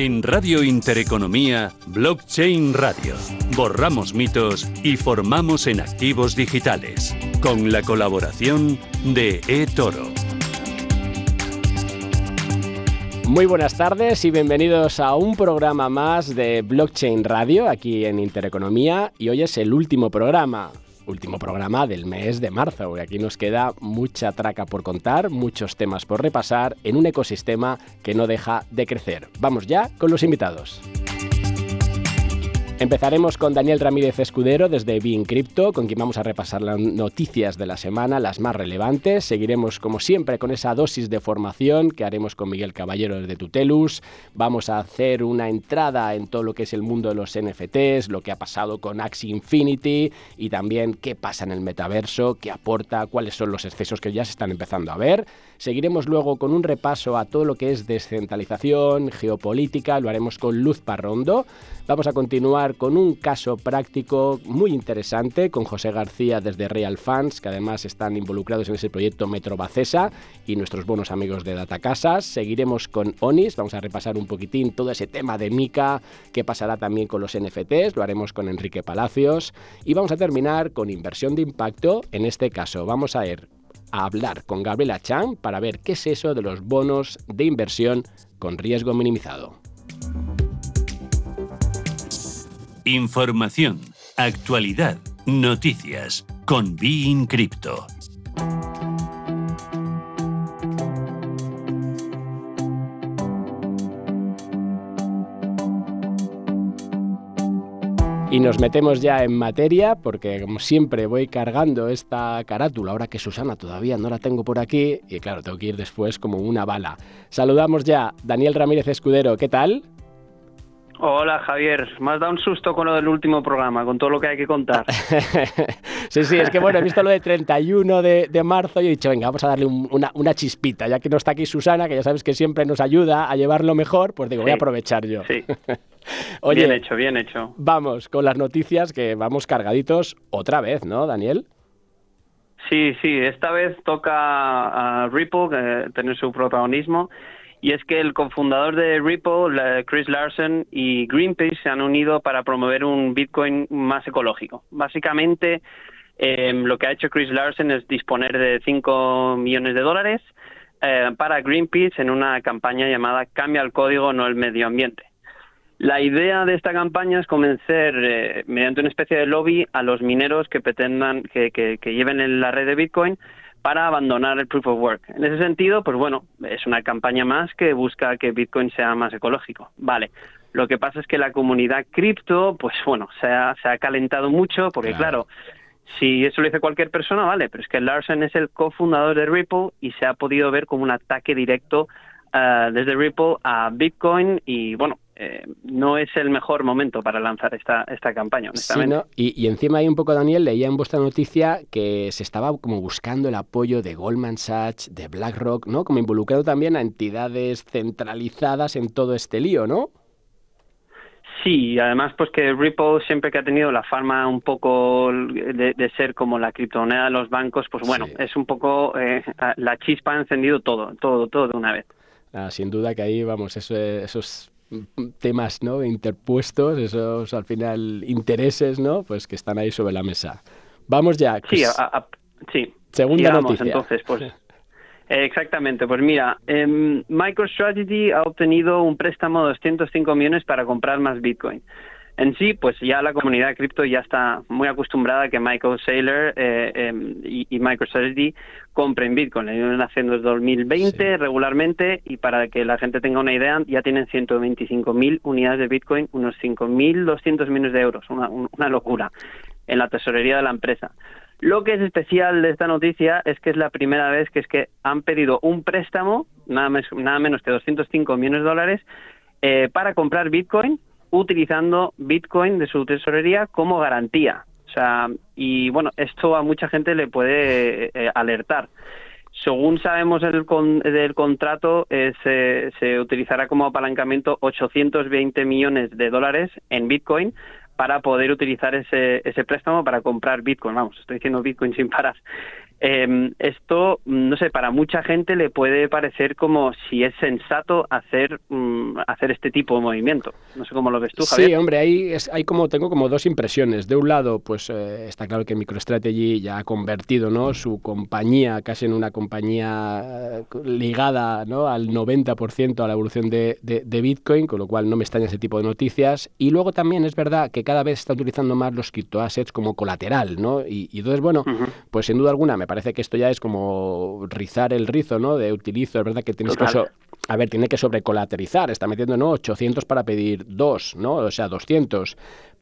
En Radio Intereconomía, Blockchain Radio. Borramos mitos y formamos en activos digitales. Con la colaboración de eToro. Muy buenas tardes y bienvenidos a un programa más de Blockchain Radio aquí en Intereconomía y hoy es el último programa último programa del mes de marzo. Y aquí nos queda mucha traca por contar, muchos temas por repasar en un ecosistema que no deja de crecer. Vamos ya con los invitados. Empezaremos con Daniel Ramírez Escudero desde Bean Crypto, con quien vamos a repasar las noticias de la semana, las más relevantes. Seguiremos, como siempre, con esa dosis de formación que haremos con Miguel Caballero desde Tutelus. Vamos a hacer una entrada en todo lo que es el mundo de los NFTs, lo que ha pasado con Axie Infinity y también qué pasa en el metaverso, qué aporta, cuáles son los excesos que ya se están empezando a ver. Seguiremos luego con un repaso a todo lo que es descentralización, geopolítica, lo haremos con Luz Parrondo. Vamos a continuar con un caso práctico muy interesante con José García desde Real Fans, que además están involucrados en ese proyecto Metro Bacesa y nuestros buenos amigos de Data Casas. Seguiremos con Onis, vamos a repasar un poquitín todo ese tema de Mica, qué pasará también con los NFTs, lo haremos con Enrique Palacios y vamos a terminar con inversión de impacto. En este caso vamos a ir a hablar con Gabriela Chang para ver qué es eso de los bonos de inversión con riesgo minimizado. Información, actualidad, noticias con Bein Crypto. Y nos metemos ya en materia, porque como siempre voy cargando esta carátula, ahora que Susana todavía no la tengo por aquí, y claro, tengo que ir después como una bala. Saludamos ya Daniel Ramírez Escudero, ¿qué tal? Hola Javier, me has dado un susto con lo del último programa, con todo lo que hay que contar. sí, sí, es que bueno, he visto lo de 31 de, marzo y he dicho, venga, vamos a darle una, una, chispita, ya que no está aquí Susana, que ya sabes que siempre nos ayuda a llevarlo mejor, pues digo, voy a aprovechar yo. Sí. Oye, bien hecho, bien hecho. Vamos con las noticias que vamos cargaditos otra vez, ¿no, Daniel? Sí, sí, esta vez toca a Ripple tener su protagonismo y es que el cofundador de Ripple, Chris Larsen y Greenpeace se han unido para promover un Bitcoin más ecológico. Básicamente, em, lo que ha hecho Chris Larsen es disponer de 5 millones de dólares eh, para Greenpeace en una campaña llamada Cambia el código, no el medio ambiente. La idea de esta campaña es convencer, eh, mediante una especie de lobby, a los mineros que pretendan que, que, que lleven en la red de Bitcoin para abandonar el proof of work. En ese sentido, pues bueno, es una campaña más que busca que Bitcoin sea más ecológico. Vale. Lo que pasa es que la comunidad cripto, pues bueno, se ha, se ha calentado mucho porque claro. si eso lo dice cualquier persona, vale, pero es que Larsen es el cofundador de Ripple y se ha podido ver como un ataque directo eh, desde Ripple a Bitcoin y bueno, eh, no es el mejor momento para lanzar esta, esta campaña, honestamente. y, encima hay un poco, Daniel, leía en vuestra noticia que se estaba como buscando el apoyo de Goldman Sachs, de BlackRock, ¿no? Como involucrado también a entidades centralizadas en todo este lío, ¿no? Sí, además pues que Ripple siempre que ha tenido la fama un poco de, ser como la criptomoneda de los bancos, pues bueno, es un poco eh, la chispa ha encendido todo, todo, todo de una vez. Ah, sin duda que ahí, vamos, eso, esos temas ¿no? interpuestos, esos al final intereses, ¿no? Pues que están ahí sobre la mesa. Vamos ya. sí, sí. Segunda noticia. entonces, pues. exactamente, pues mira, eh, MicroStrategy ha obtenido un préstamo de 205 millones para comprar más Bitcoin. En sí, pues ya la comunidad cripto ya está muy acostumbrada a que Michael Saylor eh, em, y, y, MicroStrategy compren Bitcoin. Lo vienen haciendo desde 2020 regularmente y para que la gente tenga una idea, ya tienen 125.000 unidades de Bitcoin, unos 5.200 millones de euros, una, una locura, en la tesorería de la empresa. Lo que es especial de esta noticia es que es la primera vez que es que han pedido un préstamo, nada, nada menos que 205 millones de dólares, eh, para comprar Bitcoin utilizando Bitcoin de su tesorería como garantía. O sea, y bueno, esto a mucha gente le puede eh, alertar. Según sabemos del, del contrato, eh, se, se, utilizará como apalancamiento 820 millones de dólares en Bitcoin para poder utilizar ese, ese préstamo para comprar Bitcoin. Vamos, estoy diciendo Bitcoin sin parar. Eh, esto, no sé, para mucha gente le puede parecer como si es sensato hacer mm, hacer este tipo de movimiento. No sé cómo lo ves tú, Javier. Sí, hombre, ahí es, hay como tengo como dos impresiones. De un lado, pues eh, está claro que MicroStrategy ya ha convertido, ¿no? Su compañía casi en una compañía eh, ligada, ¿no? Al 90% a la evolución de, de, Bitcoin, con lo cual no me extraña ese tipo de noticias. Y luego también es verdad que cada vez está utilizando más los criptoassets como colateral, ¿no? Y, entonces, bueno, pues sin duda alguna me parece que esto ya es como rizar el rizo, ¿no? De utilizo, es verdad que tienes que... a ver, tiene que sobrecolaterizar, está metiendo, ¿no? 800 para pedir dos, ¿no? O sea, 200.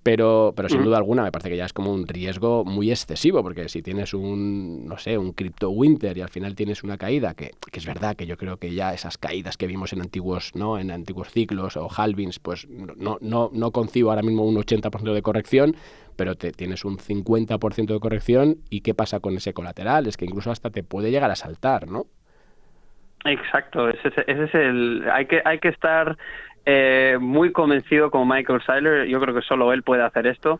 Pero, pero sin duda alguna me parece que ya es como un riesgo muy excesivo, porque si tienes un, no sé, un cripto winter y al final tienes una caída, que, que, es verdad que yo creo que ya esas caídas que vimos en antiguos, ¿no? en antiguos ciclos o halvings, pues no, no, no concibo ahora mismo un 80% de corrección, pero te, tienes un 50% de corrección y ¿qué pasa con ese colateral? Es que incluso hasta te puede llegar a saltar, ¿no? Exacto, ese, ese es el... Hay que, hay que estar eh, muy convencido como Michael Seiler, yo creo que solo él puede hacer esto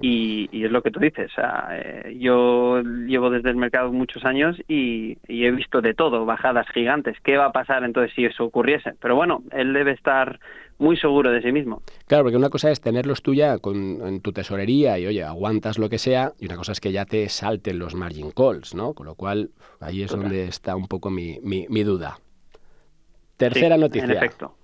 y, es lo que tú dices. Eh, yo llevo desde el mercado muchos años y, he visto de todo, bajadas gigantes. ¿Qué va a pasar entonces si eso ocurriese? Pero bueno, él debe estar muy seguro de sí mismo. Claro, porque una cosa es tenerlos tú ya con, en tu tesorería y, oye, aguantas lo que sea, y una cosa es que ya te salten los margin calls, ¿no? Con lo cual, ahí es donde está un poco mi, mi, duda. Tercera noticia. En efecto.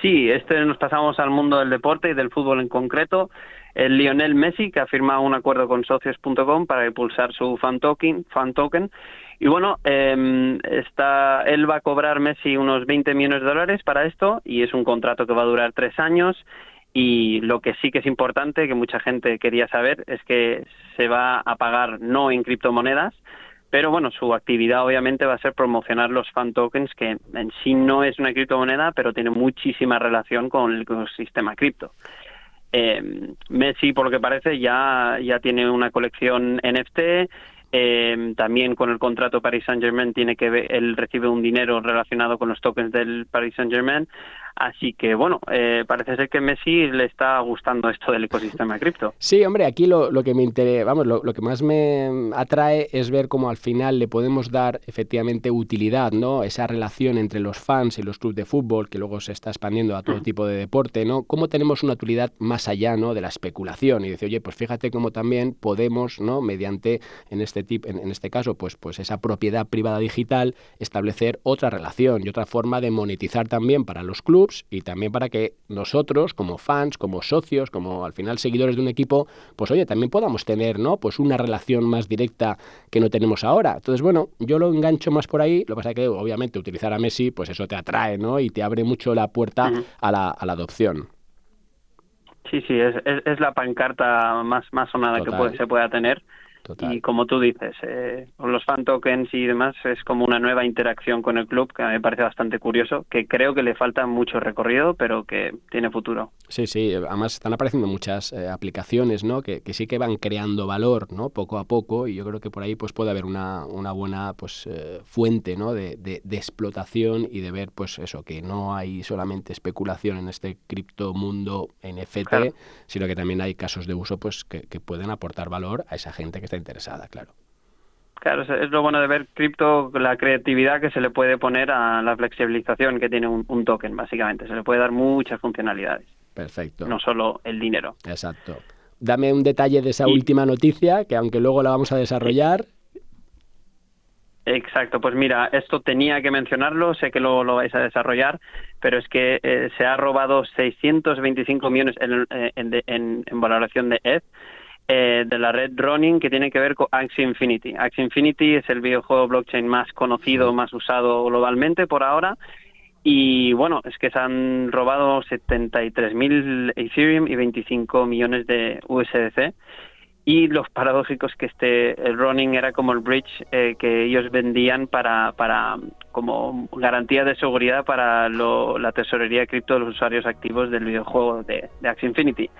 Sí, este nos pasamos al mundo del deporte y del fútbol en concreto. El Lionel Messi, que ha firmado un acuerdo con socios.com para impulsar su fan token, fan token. Y bueno, eh, está, él va a cobrar Messi unos 20 millones de dólares para esto y es un contrato que va a durar tres años. Y lo que sí que es importante, que mucha gente quería saber, es que se va a pagar no en criptomonedas, pero bueno, su actividad obviamente va a ser promocionar los fan tokens, que en sí no es una criptomoneda, pero tiene muchísima relación con el ecosistema cripto. Eh, Messi, por lo que parece, ya, ya tiene una colección NFT. Eh, también con el contrato Paris Saint Germain tiene que ver, él recibe un dinero relacionado con los tokens del Paris Saint Germain Así que bueno, eh, parece ser que Messi le está gustando esto del ecosistema cripto. Sí, hombre, aquí lo, que me interesa, vamos, lo, que más me atrae es ver cómo al final le podemos dar efectivamente utilidad, ¿no? Esa relación entre los fans y los clubes de fútbol, que luego se está expandiendo a todo tipo de deporte, ¿no? Cómo tenemos una utilidad más allá, ¿no? De la especulación y decir, oye, pues fíjate cómo también podemos, ¿no? Mediante, en este tipo, en, en este caso, pues, pues esa propiedad privada digital, establecer otra relación y otra forma de monetizar también para los clubes y también para que nosotros, como fans, como socios, como al final seguidores de un equipo, pues oye, también podamos tener, ¿no? Pues una relación más directa que no tenemos ahora. Entonces, bueno, yo lo engancho más por ahí. Lo que pasa es que, obviamente, utilizar a Messi, pues eso te atrae, ¿no? Y te abre mucho la puerta a, la, a la adopción. Sí, sí, es, es, la pancarta más, más sonada que puede, se pueda tener y como tú dices, eh, con los fan tokens y demás es como una nueva interacción con el club que me parece bastante curioso, que creo que le falta mucho recorrido, pero que tiene futuro. Sí, sí, además están apareciendo muchas eh, aplicaciones, ¿no? Que, sí que van creando valor, ¿no? Poco a poco y yo creo que por ahí pues puede haber una, una buena pues eh, fuente, ¿no? De, de, explotación y de ver pues eso, que no hay solamente especulación en este criptomundo NFT, sino que también hay casos de uso pues que, que pueden aportar valor a esa gente que está interesada, claro. Claro, es lo bueno de ver cripto, la creatividad que se le puede poner a la flexibilización que tiene un, token, básicamente. Se le puede dar muchas funcionalidades. Perfecto. No solo el dinero. Exacto. Dame un detalle de esa última noticia, que aunque luego la vamos a desarrollar. Exacto, pues mira, esto tenía que mencionarlo, sé que luego lo vais a desarrollar, pero es que eh, se ha robado 625 millones en, eh, en, en valoración de ETH eh, de la red Ronin que tiene que ver con Axie Infinity. Axie Infinity es el videojuego blockchain más conocido, más usado globalmente por ahora. Y bueno, es que se han robado 73.000 Ethereum y 25 millones de USDC. Y los paradójicos que este el Ronin era como el bridge eh, que ellos vendían para, para como garantía de seguridad para la tesorería cripto de los usuarios activos del videojuego de, de Axie Infinity.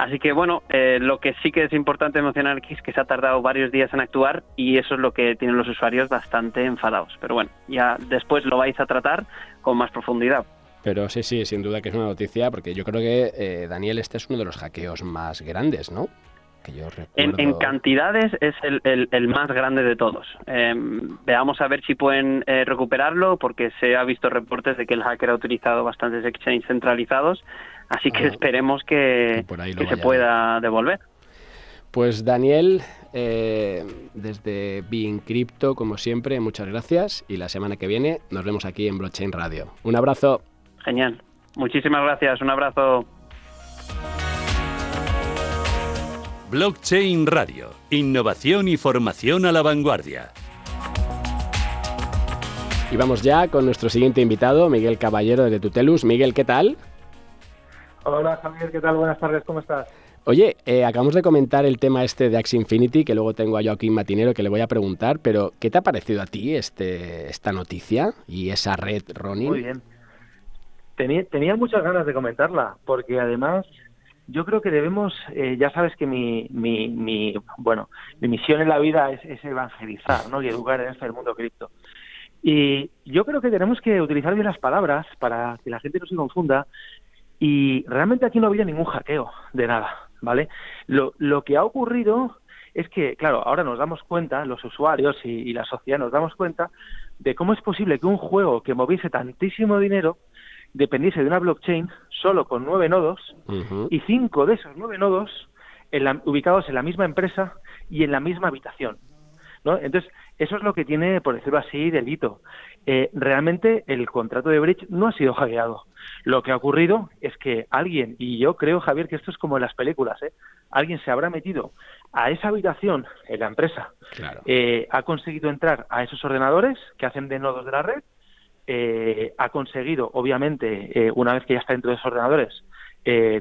Así que bueno, eh, lo que sí que es importante mencionar aquí es que se ha tardado varios días en actuar y eso es lo que tienen los usuarios bastante enfadados. Pero bueno, ya después lo vais a tratar con más profundidad. Pero sí, sí, sin duda que es una noticia porque yo creo que, eh, Daniel, este es uno de los hackeos más grandes, ¿no? Que yo en, cantidades es el, más grande de todos. Em, veamos a ver si pueden eh, recuperarlo, porque se ha visto reportes de que el hacker ha utilizado bastantes exchanges centralizados, así que esperemos que, que se pueda devolver. Pues Daniel, eh, desde Being Crypto, como siempre, muchas gracias y la semana que viene nos vemos aquí en Blockchain Radio. Un abrazo. Genial. Muchísimas gracias. Un abrazo. Blockchain Radio. Innovación y formación a la vanguardia. Y vamos ya con nuestro siguiente invitado, Miguel Caballero de Tutelus. Miguel, ¿qué tal? Hola Javier, ¿qué tal? Buenas tardes, ¿cómo estás? Oye, eh, acabamos de comentar el tema este de Axie Infinity, que luego tengo a Joaquín Matinero que le voy a preguntar, pero ¿qué te ha parecido a ti este, esta noticia y esa red, Ronnie? Muy bien. Tenía, muchas ganas de comentarla, porque además yo creo que debemos, eh, ya sabes que mi, mi, bueno, mi misión en la vida es, evangelizar ¿no? y educar en este mundo cripto. Y yo creo que tenemos que utilizar bien las palabras para que la gente no se confunda. Y realmente aquí no había ningún hackeo de nada. ¿vale? Lo, lo que ha ocurrido es que, claro, ahora nos damos cuenta, los usuarios y, la sociedad nos damos cuenta de cómo es posible que un juego que moviese tantísimo dinero dependiese de una blockchain solo con nueve nodos y cinco de esos nueve nodos ubicados en la misma empresa y en la misma habitación. ¿no? Entonces, eso es lo que tiene, por decirlo así, delito. Eh, realmente el contrato de Bridge no ha sido hackeado. Lo que ha ocurrido es que alguien, y yo creo, Javier, que esto es como en las películas, ¿eh? alguien se habrá metido a esa habitación en la empresa, eh, ha conseguido entrar a esos ordenadores que hacen de nodos de la red, eh, ha conseguido, obviamente, una vez que ya está dentro de esos ordenadores,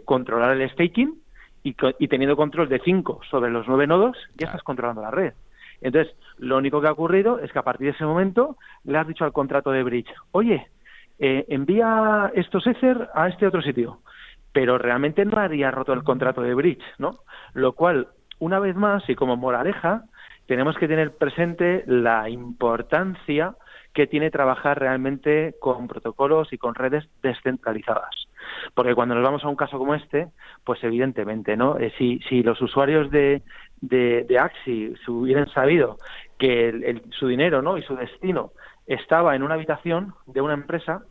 controlar el staking y, y, teniendo control de cinco sobre los nueve nodos, ya estás controlando la red. Entonces, lo único que ha ocurrido es que a partir de ese momento le has dicho al contrato de Bridge, oye, eh, envía estos Ether a este otro sitio, pero realmente no había roto el contrato de Bridge, ¿no? Lo cual, una vez más, y como moraleja, tenemos que tener presente la importancia que tiene trabajar realmente con protocolos y con redes descentralizadas. Porque cuando nos vamos a un caso como este, pues evidentemente, ¿no? Eh, si, los usuarios de, de, de Axi hubieran sabido que su dinero ¿no? y su destino estaba en una habitación de una empresa,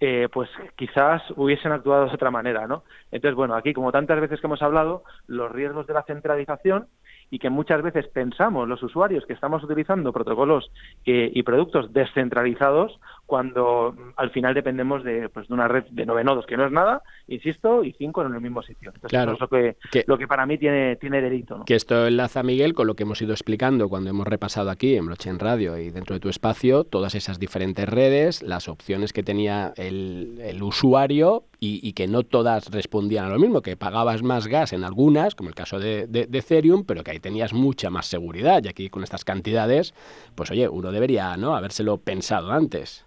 eh, pues quizás hubiesen actuado de otra manera, ¿no? Entonces, bueno, aquí, como tantas veces que hemos hablado, los riesgos de la centralización y que muchas veces pensamos los usuarios que estamos utilizando protocolos y productos descentralizados cuando mm, al final dependemos de, pues, de una red de nueve nodos, que no es nada, insisto, y cinco en el mismo sitio. claro, eso es lo que, lo que para mí tiene, tiene delito. ¿no? Que esto enlaza, Miguel, con lo que hemos ido explicando cuando hemos repasado aquí en Blockchain Radio y dentro de tu espacio todas esas diferentes redes, las opciones que tenía el, el usuario y, que no todas respondían a lo mismo, que pagabas más gas en algunas, como el caso de, de, Ethereum, pero que ahí tenías mucha más seguridad. Y aquí con estas cantidades, pues oye, uno debería ¿no? habérselo pensado antes.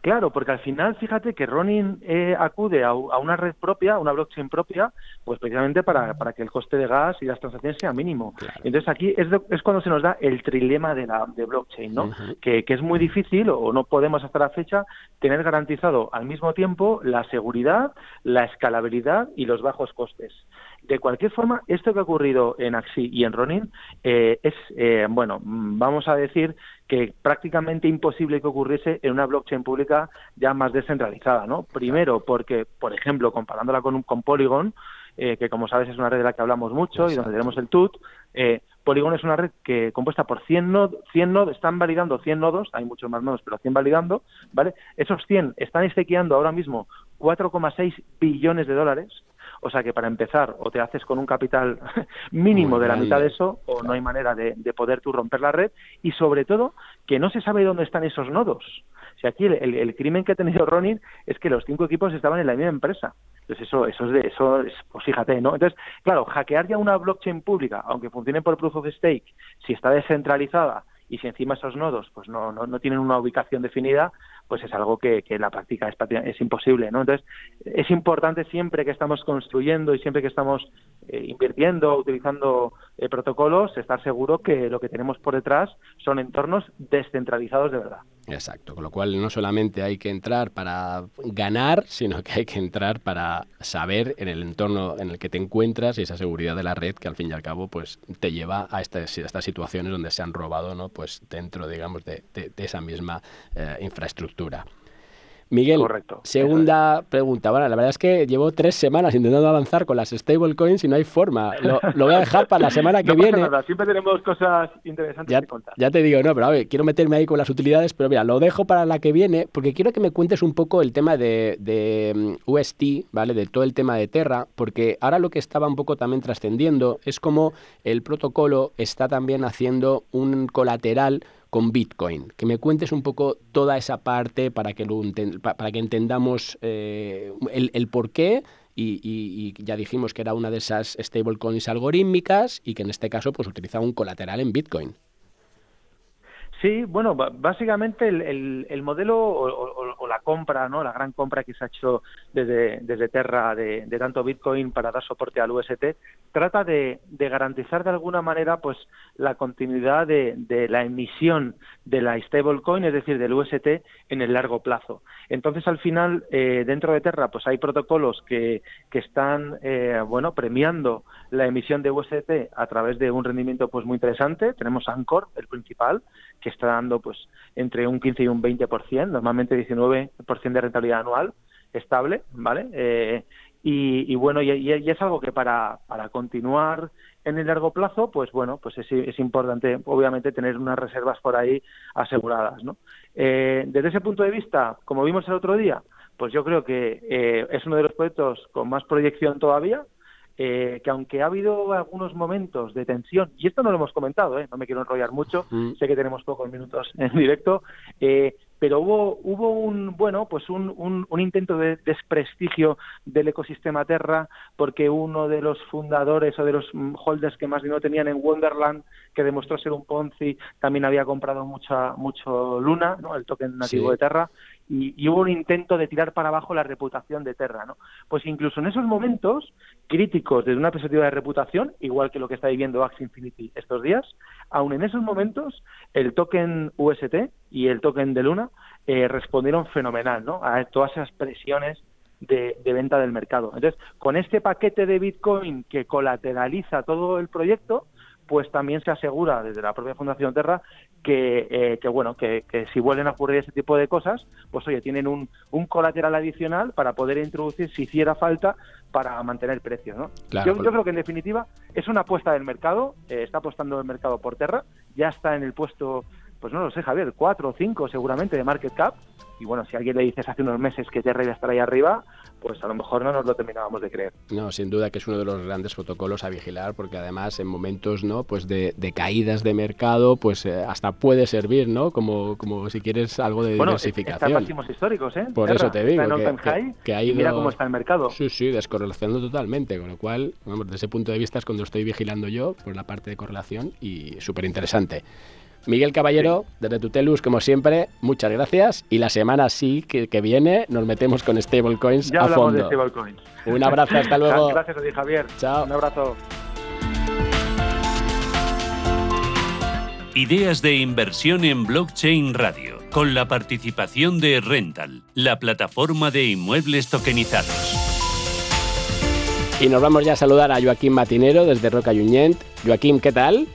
Claro, porque al final, fíjate que Ronin eh, acude a, una red propia, a una blockchain propia, pues precisamente para, para, que el coste de gas y las transacciones sea mínimo. Entonces aquí es, es, cuando se nos da el trilema de la de blockchain, ¿no? que, que, es muy difícil o no podemos hasta la fecha tener garantizado al mismo tiempo la seguridad, la escalabilidad y los bajos costes. De cualquier forma, esto que ha ocurrido en Axi y en Ronin eh, es, eh, bueno, vamos a decir que prácticamente imposible que ocurriese en una blockchain pública ya más descentralizada, ¿no? Primero, porque, por ejemplo, comparándola con, con Polygon, eh, que como sabes es una red de la que hablamos mucho y donde tenemos el TUT, Polygon es una red que compuesta por 100 nodos, 100 nodos, están validando 100 nodos, hay muchos más nodos, pero 100 validando, ¿vale? Esos 100 están estakeando ahora mismo 4,6 billones de dólares, o sea que para empezar, o te haces con un capital mínimo de la mitad de eso, o no hay manera de, poder tú romper la red, y sobre todo que no se sabe dónde están esos nodos. O sea, aquí el, crimen que ha tenido Ronin es que los cinco equipos estaban en la misma empresa. Entonces eso, eso es de, eso es, pues fíjate, ¿no? Entonces, claro, hackear ya una blockchain pública, aunque funcione por proof of stake, si está descentralizada y si encima esos nodos pues no, no, no tienen una ubicación definida, pues es algo que, que en la práctica es, es, imposible, ¿no? Entonces, es importante siempre que estamos construyendo y siempre que estamos eh, invirtiendo, utilizando eh, protocolos, estar seguro que lo que tenemos por detrás son entornos descentralizados de verdad. Exacto, con lo cual no solamente hay que entrar para ganar, sino que hay que entrar para saber en el entorno en el que te encuentras y esa seguridad de la red que al fin y al cabo pues te lleva a estas, situaciones donde se han robado no pues dentro digamos de, esa misma eh, infraestructura. Miguel, segunda pregunta. Bueno, la verdad es que llevo tres semanas intentando avanzar con las stablecoins y no hay forma. Lo, voy a dejar para la semana que viene. Siempre tenemos cosas interesantes ya, que contar. Ya te digo, no, pero a ver, quiero meterme ahí con las utilidades, pero mira, lo dejo para la que viene porque quiero que me cuentes un poco el tema de, de mm, UST, ¿vale? De todo el tema de Terra, porque ahora lo que estaba un poco también trascendiendo es como el protocolo está también haciendo un colateral con Bitcoin. Que me cuentes un poco toda esa parte para que, lo para que entendamos eh, el, el por qué y, ya dijimos que era una de esas stablecoins algorítmicas y que en este caso pues utilizaba un colateral en Bitcoin. Sí, bueno, básicamente el, el, modelo o, la compra, ¿no? La gran compra que se ha hecho desde, desde Terra de, tanto Bitcoin para dar soporte al UST trata de, garantizar de alguna manera, pues, la continuidad de, la emisión de la stablecoin, es decir, del UST en el largo plazo. Entonces, al final, eh, dentro de Terra, pues, hay protocolos que, que están, eh, bueno, premiando la emisión de UST a través de un rendimiento, pues, muy interesante. Tenemos Anchor, el principal, que está dando pues entre un 15 y un 20%, normalmente 19% de rentabilidad anual estable, ¿vale? Eh, y, bueno, y, es algo que para, para continuar en el largo plazo, pues bueno, pues es, es importante, obviamente, tener unas reservas por ahí aseguradas, ¿no? Eh, desde ese punto de vista, como vimos el otro día, pues yo creo que eh, es uno de los proyectos con más proyección todavía, eh, que aunque ha habido algunos momentos de tensión, y esto no lo hemos comentado, ¿eh? no me quiero enrollar mucho, mm. sé que tenemos pocos minutos en directo, eh, pero hubo, hubo un, bueno, pues un, un, intento de desprestigio del ecosistema Terra, porque uno de los fundadores o de los holders que más dinero tenían en Wonderland, que demostró ser un Ponzi, también había comprado mucha, mucho Luna, ¿no? el token nativo de Terra, y, hubo un intento de tirar para abajo la reputación de Terra, ¿no? Pues incluso en esos momentos críticos desde una perspectiva de reputación, igual que lo que está viviendo Axie Infinity estos días, aún en esos momentos el token UST y el token de Luna eh, respondieron fenomenal, ¿no? A todas esas presiones de, de, venta del mercado. Entonces, con este paquete de Bitcoin que colateraliza todo el proyecto, pues también se asegura desde la propia Fundación Terra que, eh, que bueno, que, si vuelven a ocurrir ese tipo de cosas, pues oye, tienen un, un colateral adicional para poder introducir si hiciera falta para mantener precios, ¿no? yo, yo, creo que en definitiva es una apuesta del mercado, eh, está apostando el mercado por Terra, ya está en el puesto pues no lo sé, Javier, cuatro o cinco seguramente de market cap. Y bueno, si alguien le dices hace unos meses que Terra iba a estar ahí arriba, pues a lo mejor no nos lo terminábamos de creer. No, sin duda que es uno de los grandes protocolos a vigilar, porque además en momentos no pues de, caídas de mercado, pues eh, hasta puede servir, ¿no? Como, como si quieres algo de bueno, diversificación. Está máximos históricos, ¿eh? Por eso te digo. que, ha ido... mira cómo está el mercado. Sí, sí, descorrelacionando totalmente, con lo cual, vamos, desde ese punto de vista es cuando estoy vigilando yo por la parte de correlación y súper interesante. Miguel Caballero, desde Tutelus, como siempre, muchas gracias. Y la semana sí que, viene nos metemos con stablecoins ya a fondo. De stablecoins. Un abrazo, hasta luego. Gracias a ti, Javier. Chao. Un abrazo. Ideas de inversión en blockchain radio, con la participación de Rental, la plataforma de inmuebles tokenizados. Y nos vamos ya a saludar a Joaquín Matinero desde Roca Junyent. Joaquín, ¿qué tal?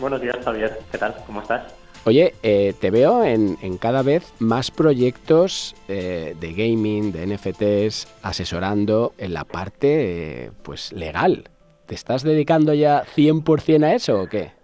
Buenos días, Javier. ¿Qué tal? ¿Cómo estás? Oye, eh, te veo en, cada vez más proyectos eh, de gaming, de NFTs, asesorando en la parte eh, pues legal. ¿Te estás dedicando ya 100% a eso o qué?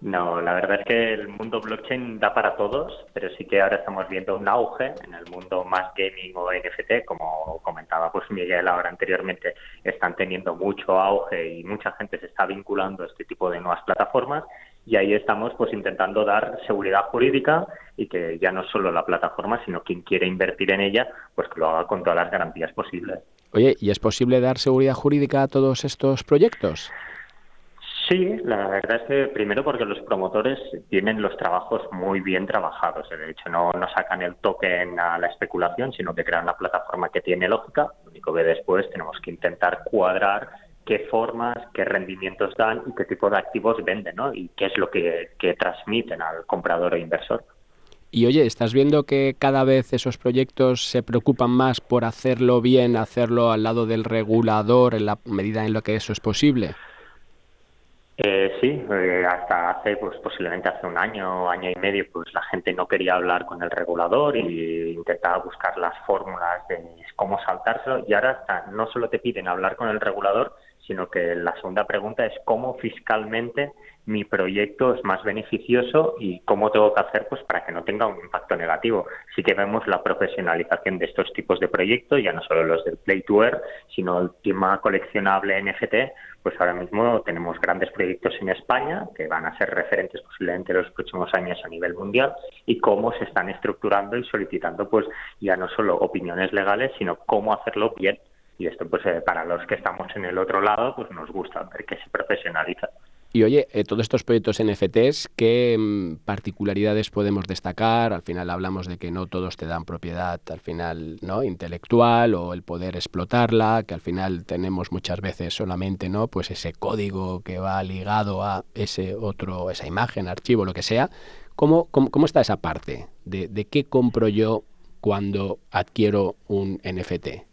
No, la verdad es que el mundo blockchain da para todos, pero sí que ahora estamos viendo un auge en el mundo más gaming o NFT, como comentaba pues Miguel ahora anteriormente, están teniendo mucho auge y mucha gente se está vinculando a este tipo de nuevas plataformas y ahí estamos pues intentando dar seguridad jurídica y que ya no solo la plataforma, sino quien quiere invertir en ella, pues que lo haga con todas las garantías posibles. Oye, ¿y es posible dar seguridad jurídica a todos estos proyectos? Sí, la verdad es que primero porque los promotores tienen los trabajos muy bien trabajados. De hecho, no, sacan el token a la especulación, sino que crean una plataforma que tiene lógica. Lo único que después tenemos que intentar cuadrar qué formas, qué rendimientos dan y qué tipo de activos venden, ¿no? Y qué es lo que, que transmiten al comprador o inversor. Y oye, ¿estás viendo que cada vez esos proyectos se preocupan más por hacerlo bien, hacerlo al lado del regulador en la medida en la que eso es posible? Eh, sí, eh, hasta hace, pues posiblemente hace un año, año y medio, pues la gente no quería hablar con el regulador y intentaba buscar las fórmulas de cómo saltárselo. Y ahora hasta no solo te piden hablar con el regulador, sino que la segunda pregunta es cómo fiscalmente mi proyecto es más beneficioso y cómo tengo que hacer pues para que no tenga un impacto negativo. Sí que vemos la profesionalización de estos tipos de proyectos, ya no solo los del Play to Earn, sino el tema coleccionable NFT, pues ahora mismo tenemos grandes proyectos en España que van a ser referentes posiblemente en los próximos años a nivel mundial y cómo se están estructurando y solicitando pues ya no solo opiniones legales, sino cómo hacerlo bien. Y esto pues eh, para los que estamos en el otro lado pues nos gusta ver que se profesionaliza. Y oye, eh, todos estos proyectos NFTs, ¿qué mm, particularidades podemos destacar? Al final hablamos de que no todos te dan propiedad al final no intelectual o el poder explotarla, que al final tenemos muchas veces solamente no pues ese código que va ligado a ese otro, esa imagen, archivo, lo que sea. ¿Cómo, cómo, está esa parte? De, ¿De qué compro yo cuando adquiero un NFT?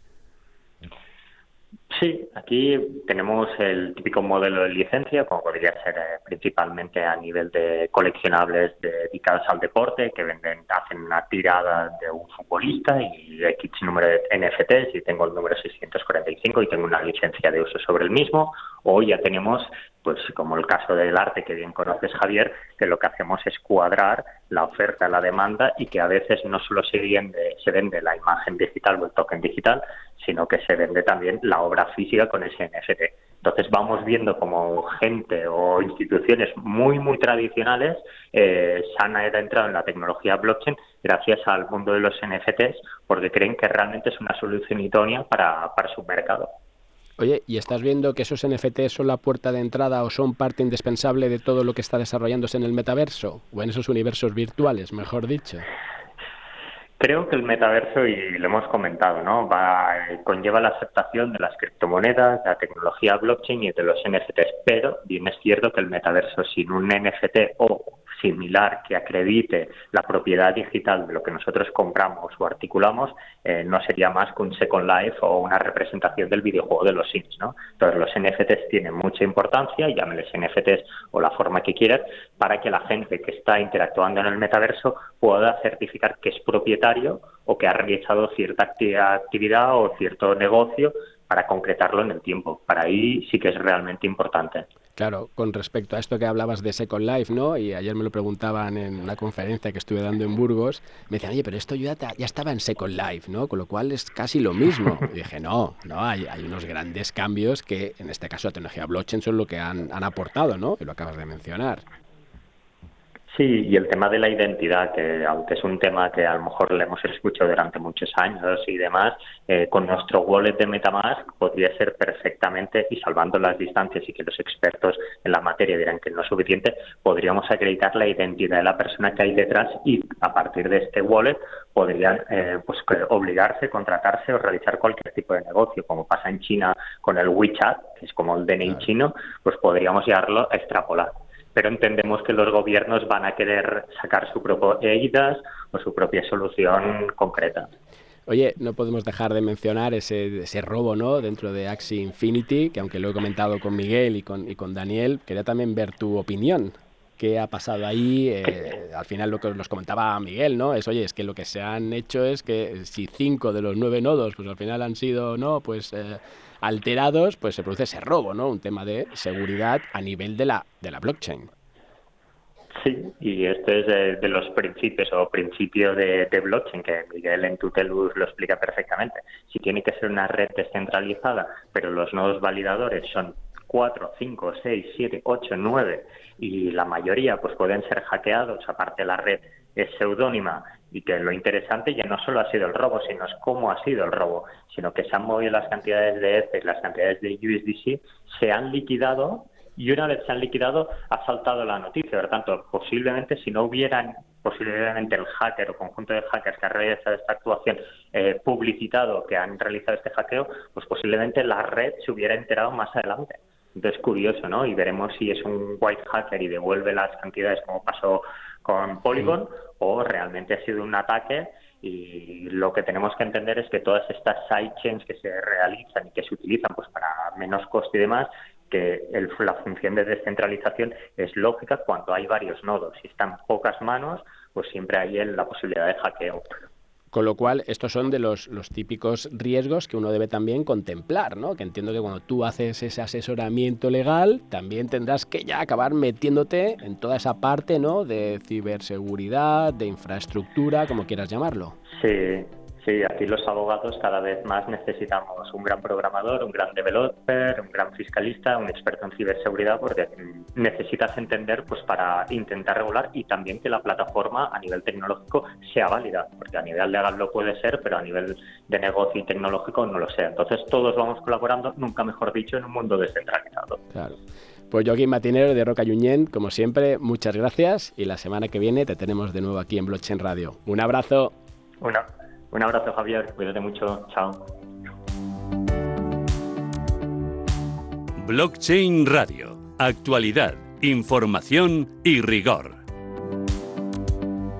Sí, aquí tenemos el típico modelo de licencia, como podría ser eh, principalmente a nivel de coleccionables dedicados al deporte, que venden, hacen una tirada de un futbolista y X número de NFTs, y tengo el número 645 y tengo una licencia de uso sobre el mismo, o ya tenemos, pues como el caso del arte que bien conoces Javier, que lo que hacemos es cuadrar la oferta, la demanda y que a veces no solo se vende, se vende la imagen digital o el token digital, sino que se vende también la obra física con ese NFT. Entonces vamos viendo como gente o instituciones muy, muy tradicionales eh, se han entrado en la tecnología blockchain gracias al mundo de los NFTs porque creen que realmente es una solución idónea para, para su mercado. Oye, ¿y estás viendo que esos NFTs son la puerta de entrada o son parte indispensable de todo lo que está desarrollándose en el metaverso? O en esos universos virtuales, mejor dicho. Creo que el metaverso, y lo hemos comentado, ¿no? Va, conlleva la aceptación de las criptomonedas, de la tecnología blockchain y de los NFTs, pero bien es cierto que el metaverso sin un NFT o similar que acredite la propiedad digital de lo que nosotros compramos o articulamos, eh, no sería más que un Second Life o una representación del videojuego de los Sims, ¿no? Entonces los NFTs tienen mucha importancia, llámeles NFTs o la forma que quieras, para que la gente que está interactuando en el metaverso pueda certificar que es propietario o que ha realizado cierta actividad o cierto negocio para concretarlo en el tiempo. Para ahí sí que es realmente importante. Claro, con respecto a esto que hablabas de Second Life, ¿no? Y ayer me lo preguntaban en una conferencia que estuve dando en Burgos, me decían, oye, pero esto ya, ya estaba en Second Life, ¿no? Con lo cual es casi lo mismo. Y dije, no, no, hay, hay unos grandes cambios que en este caso la tecnología blockchain son lo que han, han aportado, ¿no? Y lo acabas de mencionar. Sí, y el tema de la identidad, que aunque es un tema que a lo mejor le hemos escuchado durante muchos años y demás, eh, con nuestro wallet de Metamask podría ser perfectamente, y salvando las distancias y que los expertos en la materia dirán que no es suficiente, podríamos acreditar la identidad de la persona que hay detrás y a partir de este wallet podrían eh, pues, obligarse, contratarse o realizar cualquier tipo de negocio, como pasa en China con el WeChat, que es como el DNI chino, pues podríamos llevarlo a extrapolar pero entendemos que los gobiernos van a querer sacar su propia EIDAS o su propia solución concreta. Oye, no podemos dejar de mencionar ese, ese robo ¿no? dentro de Axie Infinity, que aunque lo he comentado con Miguel y con, y con Daniel, quería también ver tu opinión. ¿Qué ha pasado ahí? Eh, al final lo que nos comentaba Miguel, ¿no? Es, oye, es que lo que se han hecho es que si cinco de los nueve nodos, pues al final han sido, ¿no? Pues eh, alterados, pues se produce ese robo, ¿no? Un tema de seguridad a nivel de la, de la blockchain. Sí, y este es de, los principios o principio de, blockchain que Miguel en Tutelus lo explica perfectamente. Si tiene que ser una red descentralizada, pero los nodos validadores son 4, 5, 6, 7, 8, 9 y la mayoría pues pueden ser hackeados, aparte la red es seudónima y que lo interesante ya no solo ha sido el robo, sino es cómo ha sido el robo, sino que se han movido las cantidades de ETH, las cantidades de USDC, se han liquidado y una vez se han liquidado ha saltado la noticia. Por tanto, posiblemente si no hubieran posiblemente el hacker o conjunto de hackers que ha realizado esta actuación eh, publicitado que han realizado este hackeo, pues posiblemente la red se hubiera enterado más adelante. Entonces, curioso, ¿no? Y veremos si es un white hacker y devuelve las cantidades como pasó con Polygon o realmente ha sido un ataque y lo que tenemos que entender es que todas estas sidechains que se realizan y que se utilizan pues para menos coste y demás que la función de descentralización es lógica cuando hay varios nodos. Si están pocas manos, pues siempre hay la posibilidad de hackeo. Con lo cual, estos son de los, los, típicos riesgos que uno debe también contemplar, ¿no? Que entiendo que cuando tú haces ese asesoramiento legal, también tendrás que ya acabar metiéndote en toda esa parte, ¿no? De ciberseguridad, de infraestructura, como quieras llamarlo. Sí, Sí, aquí los abogados cada vez más necesitamos un gran programador, un gran developer, un gran fiscalista, un experto en ciberseguridad, porque necesitas entender pues para intentar regular y también que la plataforma a nivel tecnológico sea válida, porque a nivel legal lo puede ser, pero a nivel de negocio y tecnológico no lo sea. Entonces todos vamos colaborando, nunca mejor dicho, en un mundo descentralizado. Claro. Pues Joaquín Matinero de Roca Yuñén, como siempre, muchas gracias y la semana que viene te tenemos de nuevo aquí en Blockchain Radio. Un abrazo. Una. Un abrazo, Javier. Cuídate mucho. Chao. Blockchain Radio. Actualidad, información y rigor.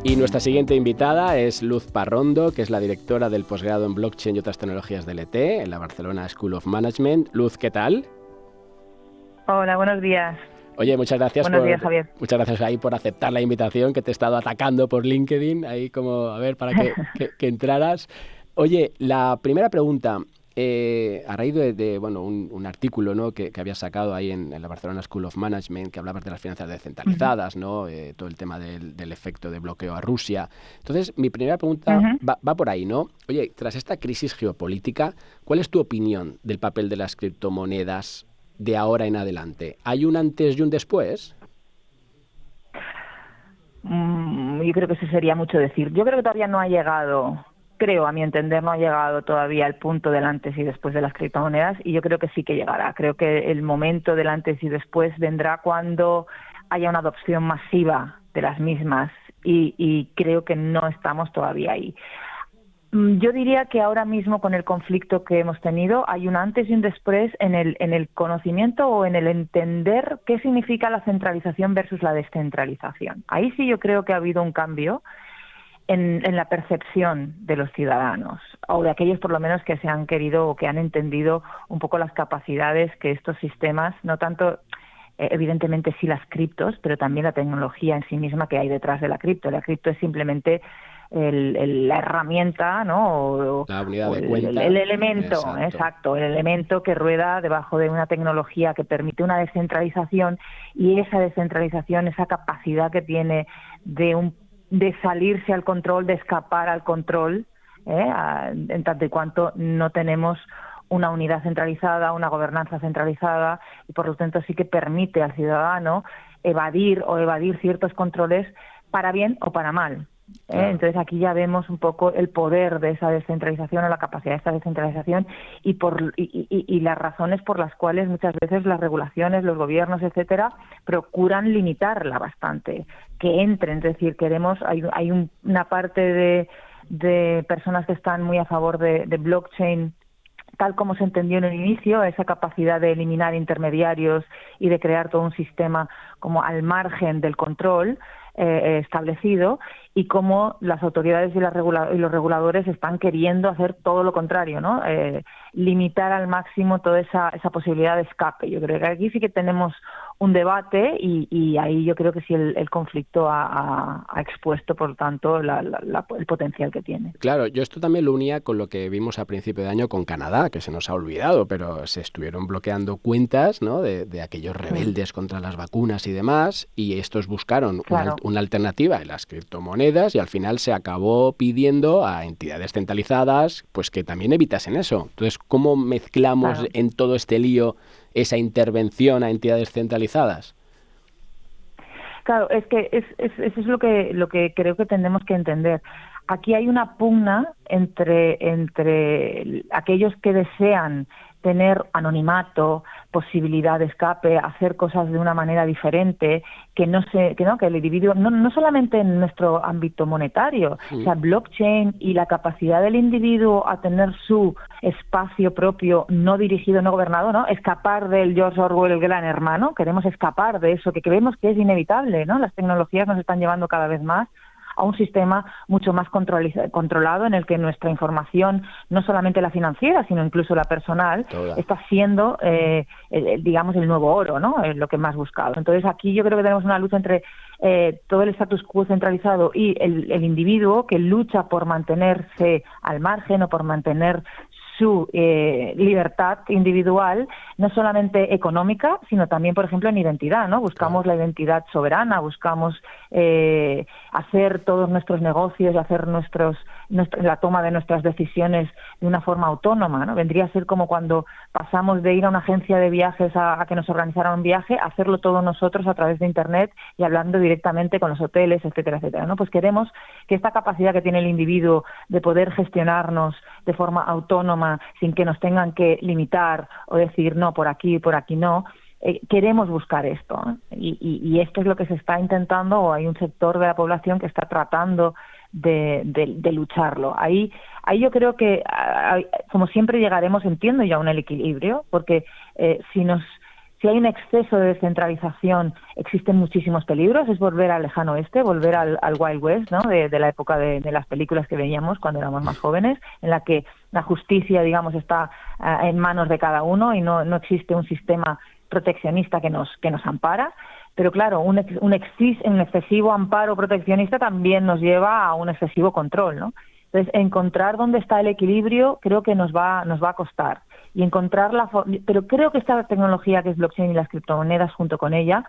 Y nuestra siguiente invitada es Luz Parrondo, que es la directora del posgrado en blockchain y otras tecnologías del ET en la Barcelona School of Management. Luz, ¿qué tal? Hola, buenos días. Oye, muchas gracias Buenos días, Javier. Muchas gracias ahí por aceptar la invitación que te he estado atacando por LinkedIn, ahí como, a ver, para que, entraras. Oye, la primera pregunta, eh, a raíz de, bueno, un, artículo ¿no? que, que habías sacado ahí en, la Barcelona School of Management, que hablabas de las finanzas descentralizadas, ¿no? Eh, todo el tema del, efecto de bloqueo a Rusia. Entonces, mi primera pregunta va, va, por ahí, ¿no? Oye, tras esta crisis geopolítica, ¿cuál es tu opinión del papel de las criptomonedas de ahora en adelante? ¿Hay un antes y un después? Mm, yo creo que eso sería mucho decir. Yo creo que todavía no ha llegado, creo a mi entender, no ha llegado todavía el punto del antes y después de las criptomonedas y yo creo que sí que llegará. Creo que el momento del antes y después vendrá cuando haya una adopción masiva de las mismas y, y creo que no estamos todavía ahí. Mm, yo diría que ahora mismo con el conflicto que hemos tenido hay un antes y un después en el, en el conocimiento o en el entender qué significa la centralización versus la descentralización. Ahí sí yo creo que ha habido un cambio en, en, la percepción de los ciudadanos o de aquellos por lo menos que se han querido o que han entendido un poco las capacidades que estos sistemas, no tanto eh, evidentemente sí las criptos, pero también la tecnología en sí misma que hay detrás de la cripto. La cripto es simplemente el, la herramienta, ¿no? la unidad de cuenta. El, elemento, exacto. el elemento que rueda debajo de una tecnología que permite una descentralización y esa descentralización, esa capacidad que tiene de, un, de salirse al control, de escapar al control, ¿eh? en tanto y cuanto no tenemos una unidad centralizada, una gobernanza centralizada y por lo tanto sí que permite al ciudadano evadir o evadir ciertos controles para bien o para mal. ¿Eh? Entonces aquí ya vemos un poco el poder de esa descentralización o la capacidad de esa descentralización y, por, y, las razones por las cuales muchas veces las regulaciones, los gobiernos, etcétera, procuran limitarla bastante, que entren. Es decir, queremos, hay, hay una parte de, de personas que están muy a favor de, de blockchain tal como se entendió en el inicio, esa capacidad de eliminar intermediarios y de crear todo un sistema como al margen del control, eh, establecido y cómo las autoridades y, y, los reguladores están queriendo hacer todo lo contrario, ¿no? Eh, limitar al máximo toda esa, esa posibilidad de escape. Yo creo que aquí sí que tenemos un debate y, ahí yo creo que sí el, conflicto ha, expuesto, por lo tanto, el potencial que tiene. Claro, yo esto también lo unía con lo que vimos a principio de año con Canadá, que se nos ha olvidado, pero se estuvieron bloqueando cuentas ¿no? de, aquellos rebeldes contra las vacunas y demás, y estos buscaron una, alternativa en las criptomonedas y al final se acabó pidiendo a entidades centralizadas pues que también evitasen eso. Entonces, ¿cómo mezclamos en todo este lío esa intervención a entidades centralizadas? Claro, es que es, eso es lo que, lo que creo que tenemos que entender. Aquí hay una pugna entre, entre aquellos que desean tener anonimato, posibilidad de escape, hacer cosas de una manera diferente, que no se, que no, que el individuo, no, no solamente en nuestro ámbito monetario, o sea, blockchain y la capacidad del individuo a tener su espacio propio, no dirigido, no gobernado, ¿no? Escapar del George Orwell, el gran hermano, queremos escapar de eso, que creemos que es inevitable, ¿no? Las tecnologías nos están llevando cada vez más a un sistema mucho más controlado en el que nuestra información, no solamente la financiera, sino incluso la personal, está siendo, eh, digamos, el nuevo oro, ¿no? Es lo que más buscado. Entonces aquí yo creo que tenemos una lucha entre eh, todo el status quo centralizado y el, el individuo que lucha por mantenerse al margen o por mantener su eh, libertad individual, no solamente económica, sino también, por ejemplo, en identidad, ¿no? Buscamos la identidad soberana, buscamos eh, hacer todos nuestros negocios y hacer nuestros la toma de nuestras decisiones de una forma autónoma, ¿no? Vendría a ser como cuando pasamos de ir a una agencia de viajes a, que nos organizara un viaje, a hacerlo todos nosotros a través de internet y hablando directamente con los hoteles, etcétera, etcétera, ¿no? Pues queremos que esta capacidad que tiene el individuo de poder gestionarnos de forma autónoma sin que nos tengan que limitar o decir no por aquí, por aquí no, eh, queremos buscar esto y, y, esto es lo que se está intentando o hay un sector de la población que está tratando de, lucharlo. Ahí, ahí yo creo que, como siempre, llegaremos, entiendo ya, un equilibrio, porque eh, si nos si hay un exceso de descentralización, existen muchísimos peligros. Es volver al lejano oeste, volver al, Wild West, ¿no? De, la época de, las películas que veíamos cuando éramos más jóvenes, en la que la justicia, digamos, está eh, en manos de cada uno y no, no existe un sistema proteccionista que nos, que nos ampara. Pero claro, un, un, excesivo amparo proteccionista también nos lleva a un excesivo control, ¿no? Entonces, encontrar dónde está el equilibrio creo que nos va, nos va a costar. Y encontrar la pero creo que esta tecnología que es blockchain y las criptomonedas junto con ella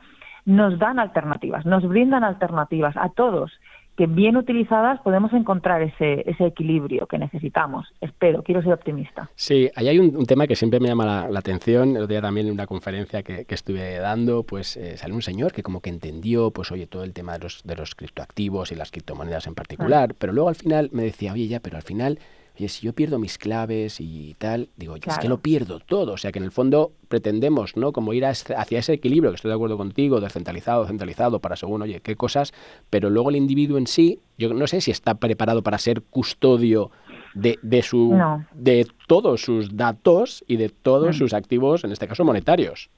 nos dan alternativas, nos brindan alternativas a todos que bien utilizadas podemos encontrar ese, ese equilibrio que necesitamos. Espero, quiero ser optimista. Sí, ahí hay un, tema que siempre me llama la, atención. El otro día también en una conferencia que, estuve dando, pues eh, salió un señor que como que entendió, pues oye, todo el tema de los, de los criptoactivos y las criptomonedas en particular, pero luego al final me decía, oye, ya, pero al final oye, si yo pierdo mis claves y tal, digo, es que lo pierdo todo. O sea, que en el fondo pretendemos, ¿no? Como ir hacia ese equilibrio, que estoy de acuerdo contigo, descentralizado, centralizado, para según, oye, qué cosas, pero luego el individuo en sí, yo no sé si está preparado para ser custodio de, de su, de todos sus datos y de todos mm. sus activos, en este caso monetarios.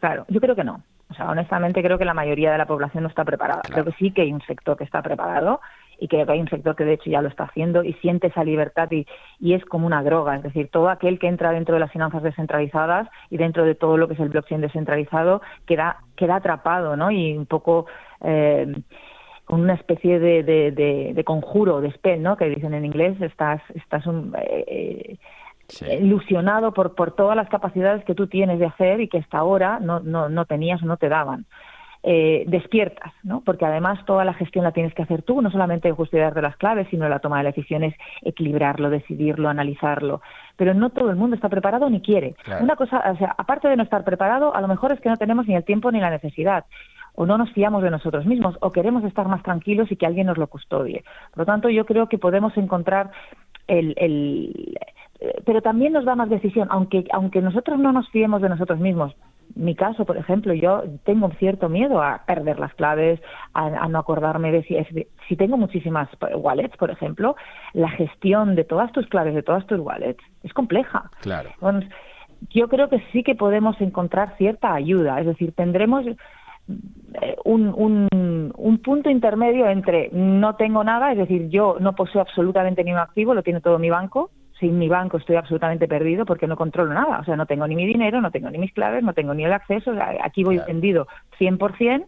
Claro, yo creo que no. O sea, honestamente creo que la mayoría de la población no está preparada. Creo que sí que hay un sector que está preparado y que hay un sector que de hecho ya lo está haciendo y siente esa libertad y, y, es como una droga, es decir, todo aquel que entra dentro de las finanzas descentralizadas y dentro de todo lo que es el blockchain descentralizado queda, queda atrapado, ¿no? Y un poco eh, con una especie de, de, de, conjuro, de spell, ¿no? Que dicen en inglés, estás, estás un, eh, ilusionado por, por todas las capacidades que tú tienes de hacer y que hasta ahora no, no, no tenías o no te daban eh, despiertas, ¿no? Porque además toda la gestión la tienes que hacer tú, no solamente custodiar de las claves, sino la toma de decisiones, equilibrarlo, decidirlo, analizarlo. Pero no todo el mundo está preparado ni quiere. Una cosa, o sea, aparte de no estar preparado, a lo mejor es que no tenemos ni el tiempo ni la necesidad o no nos fiamos de nosotros mismos o queremos estar más tranquilos y que alguien nos lo custodie. Por lo tanto, yo creo que podemos encontrar el, el eh, pero también nos da más decisión, aunque aunque nosotros no nos fiemos de nosotros mismos, mi caso, por ejemplo, yo tengo cierto miedo a perder las claves, a, no acordarme de si, si tengo muchísimas wallets, por ejemplo, la gestión de todas tus claves, de todas tus wallets, es compleja. Claro. yo creo que sí que podemos encontrar cierta ayuda, es decir, tendremos eh, un, un, un, punto intermedio entre no tengo nada, es decir, yo no poseo absolutamente ni un activo, lo tiene todo mi banco, sin mi banco estoy absolutamente perdido porque no controlo nada. O sea, no tengo ni mi dinero, no tengo ni mis claves, no tengo ni el acceso. Aquí voy vendido 100%.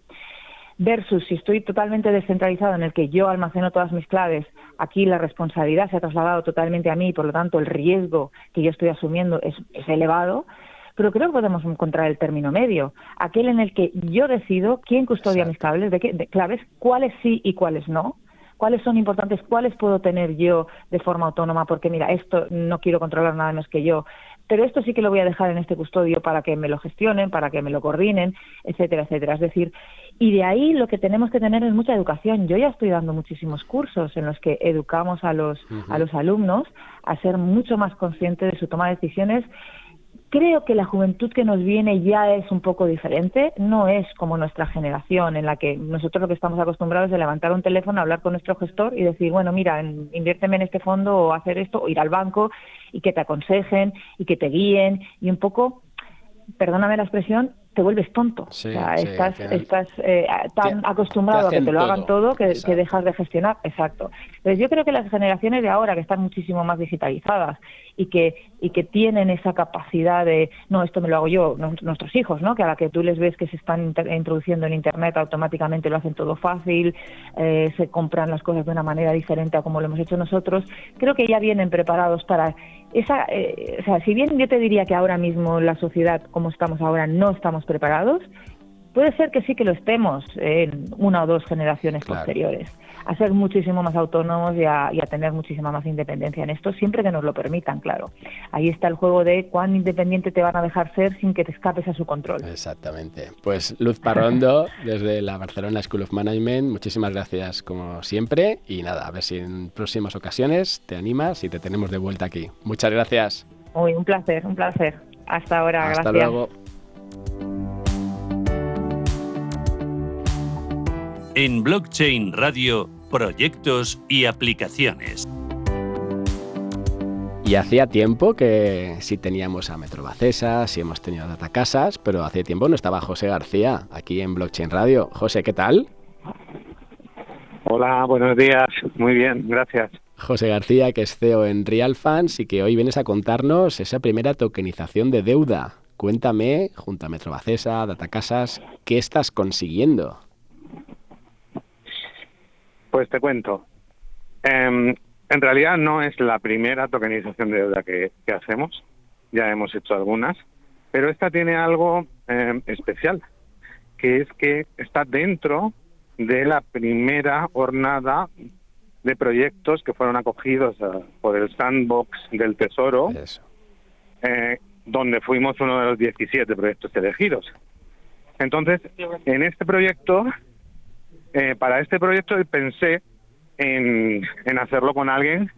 Versus si estoy totalmente descentralizado en el que yo almaceno todas mis claves, aquí la responsabilidad se ha trasladado totalmente a mí, por lo tanto el riesgo que yo estoy asumiendo es, elevado pero creo que podemos encontrar el término medio, aquel en el que yo decido quién custodia mis claves, de qué de claves, cuáles sí y cuáles no, cuáles son importantes, cuáles puedo tener yo de forma autónoma, porque mira, esto no quiero controlar nada más que yo, pero esto sí que lo voy a dejar en este custodio para que me lo gestionen, para que me lo coordinen, etcétera, etcétera. Es decir, y de ahí lo que tenemos que tener es mucha educación. Yo ya estoy dando muchísimos cursos en los que educamos a los, a los alumnos a ser mucho más conscientes de su toma de decisiones Creo que la juventud que nos viene ya es un poco diferente, no es como nuestra generación en la que nosotros lo que estamos acostumbrados es levantar un teléfono, hablar con nuestro gestor y decir, bueno, mira, inviérteme en este fondo o hacer esto, o ir al banco y que te aconsejen y que te guíen. Y un poco, perdóname la expresión, te vuelves tonto. o sea, estás, estás eh, tan acostumbrado a que te lo hagan todo que, dejas de gestionar. Exacto. Entonces yo creo que las generaciones de ahora, que están muchísimo más digitalizadas y que, y que tienen esa capacidad de, no, esto me lo hago yo, nuestros hijos, ¿no? que a la que tú les ves que se están introduciendo en Internet, automáticamente lo hacen todo fácil, eh, se compran las cosas de una manera diferente a como lo hemos hecho nosotros, creo que ya vienen preparados para esa, eh, o sea, si bien yo te diría que ahora mismo la sociedad como estamos ahora no estamos preparados, puede ser que sí que lo estemos en una o dos generaciones posteriores, a ser muchísimo más autónomos y a, tener muchísima más independencia en esto, siempre que nos lo permitan, claro. Ahí está el juego de cuán independiente te van a dejar ser sin que te escapes a su control. Exactamente. Pues Luz Parrondo, desde la Barcelona School of Management, muchísimas gracias como siempre y nada, a ver si en próximas ocasiones te animas y te tenemos de vuelta aquí. Muchas gracias. Uy, un placer, un placer. Hasta ahora, Hasta luego. En Blockchain Radio, proyectos y aplicaciones. Y hacía tiempo que sí teníamos a Metrobacesa, sí hemos tenido a Datacasas, pero hace tiempo no estaba José García aquí en Blockchain Radio. José, ¿qué tal? Hola, buenos días. Muy bien, gracias. José García, que es CEO en Realfans y que hoy vienes a contarnos esa primera tokenización de deuda. Cuéntame, junto a Metrobacesa, Datacasas, ¿qué estás consiguiendo? Pues te cuento. Em, en realidad no es la primera tokenización de deuda que, hacemos, ya hemos hecho algunas, pero esta tiene algo em, especial, que es que está dentro de la primera jornada de proyectos que fueron acogidos eh, por el sandbox del Tesoro, eh, donde fuimos uno de los 17 proyectos elegidos. Entonces, en este proyecto eh, para este proyecto pensé en, hacerlo con alguien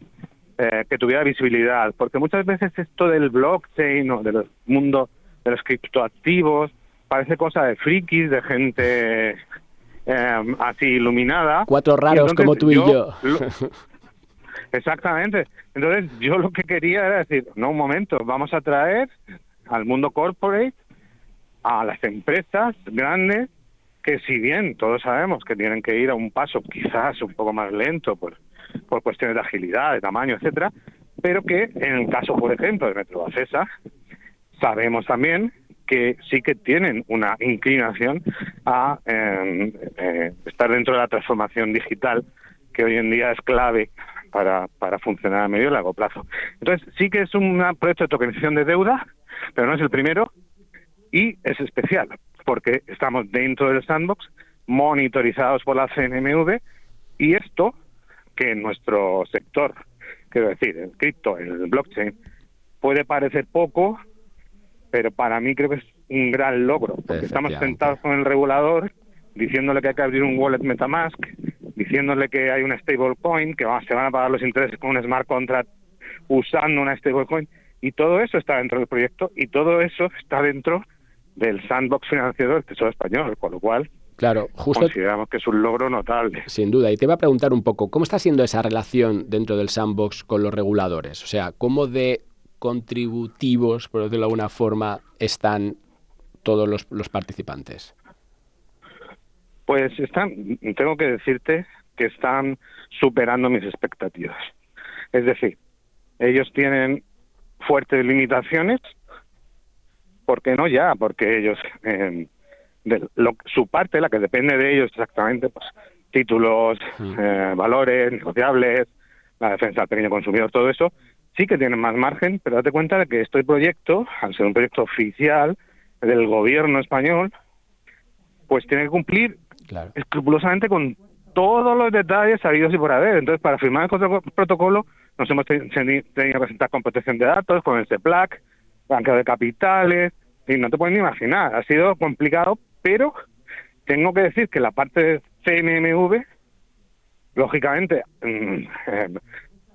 eh, que tuviera visibilidad, porque muchas veces esto del blockchain o del mundo de los criptoactivos parece cosa de frikis, de gente eh, así iluminada. Cuatro raros como tú y yo. exactamente. Entonces yo lo que quería era decir, no, un momento, vamos a traer al mundo corporate, a las empresas grandes, que si bien todos sabemos que tienen que ir a un paso quizás un poco más lento por, por cuestiones de agilidad, de tamaño, etcétera, pero que en el caso, por ejemplo, de Metro sabemos también que sí que tienen una inclinación a em, eh, estar dentro de la transformación digital que hoy en día es clave para, para funcionar a medio y largo plazo. Entonces, sí que es un proyecto de tokenización de deuda, pero no es el primero y es especial, porque estamos dentro del sandbox, monitorizados por la CNMV, y esto, que en nuestro sector, quiero decir, el cripto, el blockchain, puede parecer poco, pero para mí creo que es un gran logro, porque estamos sentados con el regulador diciéndole que hay que abrir un wallet MetaMask, diciéndole que hay una stablecoin, que se van a pagar los intereses con un smart contract usando una stablecoin, y todo eso está dentro del proyecto y todo eso está dentro del sandbox financiero del Tesoro Español, con lo cual Claro, justo. Consideramos que es un logro notable. Sin duda. Y te iba a preguntar un poco, ¿cómo está siendo esa relación dentro del sandbox con los reguladores? O sea, ¿cómo de contributivos, por decirlo de alguna forma, están todos los, los participantes? Pues están, tengo que decirte que están superando mis expectativas. Es decir, ellos tienen fuertes limitaciones ¿Por qué no ya? Porque ellos, eh, de su parte, la que depende de ellos exactamente, pues títulos, eh, valores, negociables, la defensa del pequeño consumidor, todo eso, sí que tienen más margen, pero date cuenta de que este proyecto, al ser un proyecto oficial del gobierno español, pues tiene que cumplir escrupulosamente con todos los detalles sabidos y por haber. Entonces, para firmar el protocolo, nos hemos tenido que presentar con protección de datos, con el CEPLAC, banqueo de capitales, y no te puedes ni imaginar, ha sido complicado, pero tengo que decir que la parte de lógicamente, mm, eh,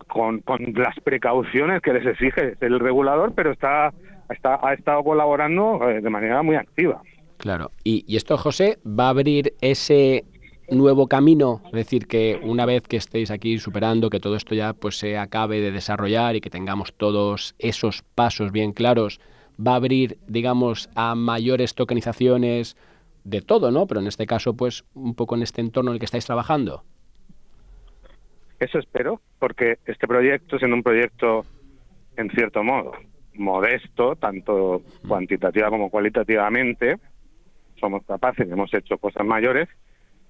con, con, las precauciones que les exige el regulador, pero está, está ha estado colaborando eh, de manera muy activa. Claro. Y, y, esto, José, va a abrir ese nuevo camino, es decir, que una vez que estéis aquí superando, que todo esto ya pues se acabe de desarrollar y que tengamos todos esos pasos bien claros, va a abrir, digamos, a mayores tokenizaciones de todo, ¿no? Pero en este caso, pues un poco en este entorno en el que estáis trabajando. Eso espero, porque este proyecto, siendo un proyecto, en cierto modo, modesto, tanto cuantitativa como cualitativamente, somos capaces, hemos hecho cosas mayores,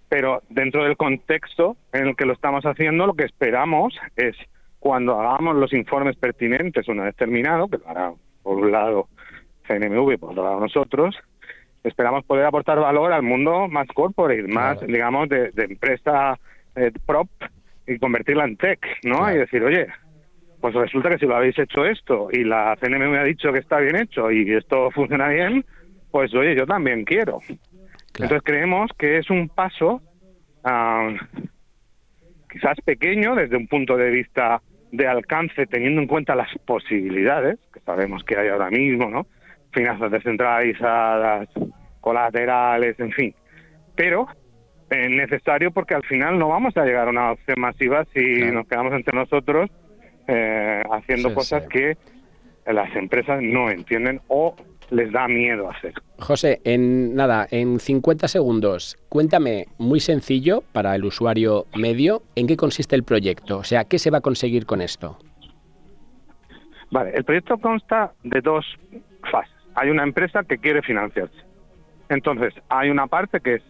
pero dentro del contexto en el que lo estamos haciendo, lo que esperamos es cuando hagamos los informes pertinentes una vez terminado, que lo hará por un lado CNMV por otro lado nosotros, esperamos poder aportar valor al mundo más corporate, más, digamos, de, empresa eh, prop y convertirla en tech, ¿no? Y decir, oye, pues resulta que si lo habéis hecho esto y la CNM me ha dicho que está bien hecho y esto funciona bien, pues oye, yo también quiero. Entonces creemos que es un paso uh, quizás pequeño desde un punto de vista de alcance, teniendo en cuenta las posibilidades que sabemos que hay ahora mismo, ¿no? Finanzas descentralizadas, colaterales, en fin. Pero es necesario porque al final no vamos a llegar a una opción masiva si nos quedamos entre nosotros eh, haciendo cosas que las empresas no entienden o les da miedo hacer. José, en nada, en 50 segundos, cuéntame muy sencillo para el usuario medio en qué consiste el proyecto, o sea, qué se va a conseguir con esto. Vale, el proyecto consta de dos. Hay una empresa que quiere financiarse. Entonces, hay una parte que es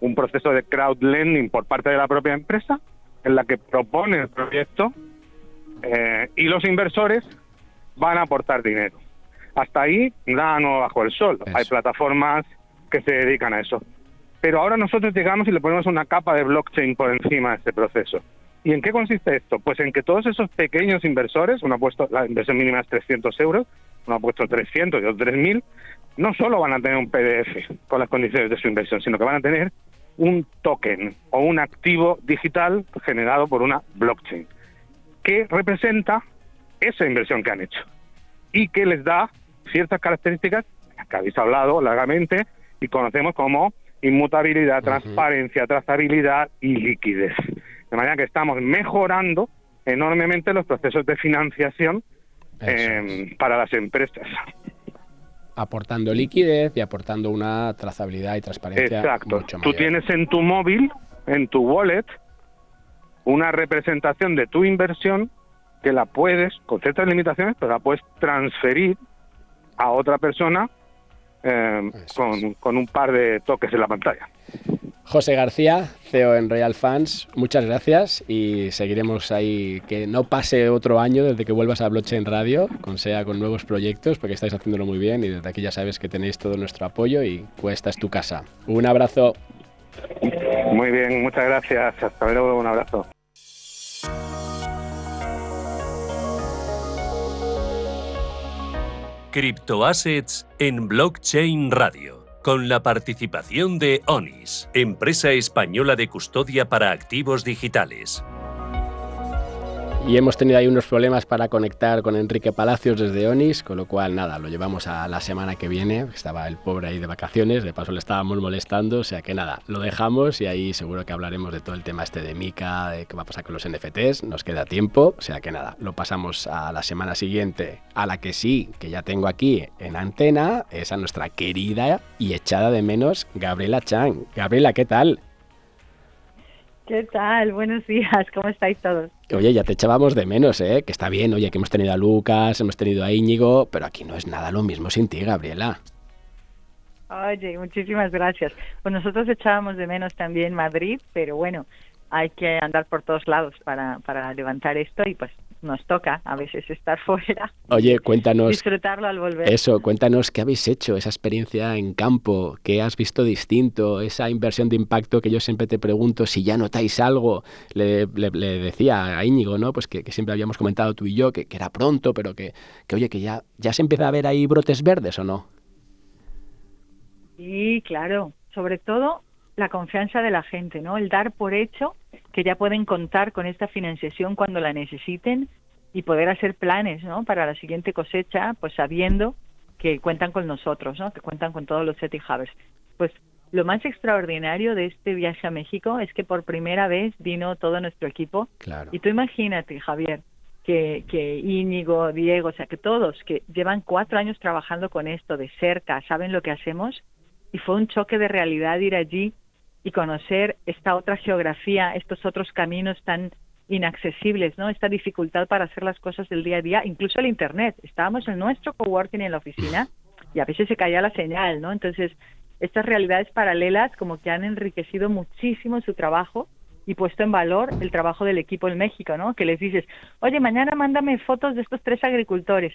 un proceso de crowd lending por parte de la propia empresa, en la que propone el proyecto eh, y los inversores van a aportar dinero. Hasta ahí nada nuevo bajo el sol. Hay plataformas que se dedican a eso. Pero ahora nosotros llegamos y le ponemos una capa de blockchain por encima de este proceso. ¿Y en qué consiste esto? Pues en que todos esos pequeños inversores, uno ha puesto, la inversión mínima es 300 euros, uno ha puesto 300 y otro 3.000, no solo van a tener un PDF con las condiciones de su inversión, sino que van a tener un token o un activo digital generado por una blockchain que representa esa inversión que han hecho y que les da ciertas características que habéis hablado largamente y conocemos como inmutabilidad, transparencia, trazabilidad y liquidez. De manera que estamos mejorando enormemente los procesos de financiación eh, para las empresas. Aportando liquidez y aportando una trazabilidad y transparencia. Exacto. Tú tienes en tu móvil, en tu wallet, una representación de tu inversión que la puedes, con ciertas limitaciones, pero la puedes transferir a otra persona eh, con, con, un par de toques en la pantalla. José García, CEO en Royal Fans, muchas gracias y seguiremos ahí, que no pase otro año desde que vuelvas a Blockchain Radio, con sea con nuevos proyectos, porque estáis haciéndolo muy bien y desde aquí ya sabes que tenéis todo nuestro apoyo y cuesta es tu casa. Un abrazo. Muy bien, muchas gracias. Hasta luego, un abrazo. Criptoassets en Blockchain Radio, con la participación de ONIS, empresa española de custodia para activos digitales. Y hemos tenido ahí unos problemas para conectar con Enrique Palacios desde Onis, con lo cual nada, lo llevamos a la semana que viene. Estaba el pobre ahí de vacaciones, de paso le estábamos molestando, o sea que nada, lo dejamos y ahí seguro que hablaremos de todo el tema este de Mica, de qué va a pasar con los NFTs, nos queda tiempo, o sea que nada, lo pasamos a la semana siguiente, a la que sí, que ya tengo aquí en antena, es a nuestra querida y echada de menos Gabriela Chang. Gabriela, ¿qué tal? ¿Qué tal? Buenos días, ¿cómo estáis todos? Oye, ya te echábamos de menos, ¿eh? Que está bien, oye, que hemos tenido a Lucas, hemos tenido a Íñigo, pero aquí no es nada lo mismo sin ti, Gabriela. Oye, muchísimas gracias. Pues nosotros echábamos de menos también Madrid, pero bueno, hay que andar por todos lados para, para levantar esto y pues nos toca a veces estar fuera. Oye, cuéntanos. Disfrutarlo al volver. Eso, cuéntanos qué habéis hecho, esa experiencia en campo, qué has visto distinto, esa inversión de impacto que yo siempre te pregunto si ya notáis algo. Le, decía a Íñigo, ¿no? Pues que, siempre habíamos comentado tú y yo que, era pronto, pero que, que, oye, que ya, ya se empieza a ver ahí brotes verdes o no. Sí, claro. Sobre todo la confianza de la gente, ¿no? El dar por hecho que ya pueden contar con esta financiación cuando la necesiten y poder hacer planes, ¿no? Para la siguiente cosecha, pues sabiendo que cuentan con nosotros, ¿no? Que cuentan con todos los City Havers. Pues lo más extraordinario de este viaje a México es que por primera vez vino todo nuestro equipo. Claro. Y tú imagínate, Javier, que, que Íñigo, Diego, o sea, que todos que llevan cuatro años trabajando con esto de cerca, saben lo que hacemos, y fue un choque de realidad ir allí y conocer esta otra geografía, estos otros caminos tan inaccesibles, ¿no? Esta dificultad para hacer las cosas del día a día, incluso el internet. Estábamos en nuestro coworking en la oficina y a veces se caía la señal, ¿no? Entonces, estas realidades paralelas como que han enriquecido muchísimo su trabajo y puesto en valor el trabajo del equipo en México, ¿no? Que les dices, oye, mañana mándame fotos de estos tres agricultores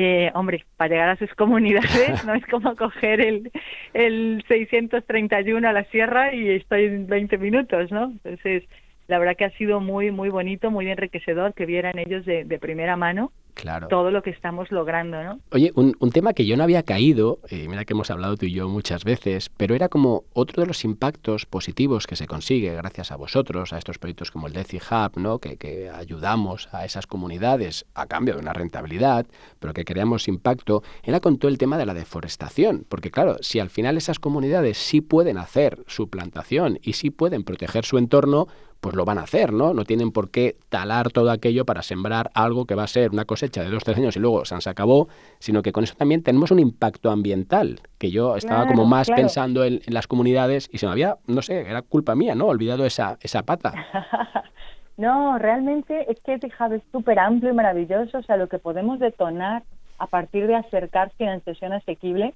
eh, hombre, para llegar a sus comunidades no es como coger el, el 631 a la sierra y estoy en 20 minutos, ¿no? Entonces, la verdad que ha sido muy, muy bonito, muy enriquecedor que vieran ellos de, de primera mano claro. todo lo que estamos logrando, ¿no? Oye, un, tema que yo no había caído, eh, mira que hemos hablado tú y yo muchas veces, pero era como otro de los impactos positivos que se consigue gracias a vosotros, a estos proyectos como el Deci Hub, ¿no? Que, que, ayudamos a esas comunidades a cambio de una rentabilidad, pero que creamos impacto, era con todo el tema de la deforestación, porque claro, si al final esas comunidades sí pueden hacer su plantación y sí pueden proteger su entorno, pues lo van a hacer, ¿no? No tienen por qué talar todo aquello para sembrar algo que va a ser una cosecha de dos, tres años y luego se acabó, sino que con eso también tenemos un impacto ambiental, que yo estaba como más pensando en, las comunidades y se me había, no sé, era culpa mía, ¿no? Olvidado esa, esa pata. no, realmente es que es súper amplio y maravilloso, o sea, lo que podemos detonar a partir de acercar financiación asequible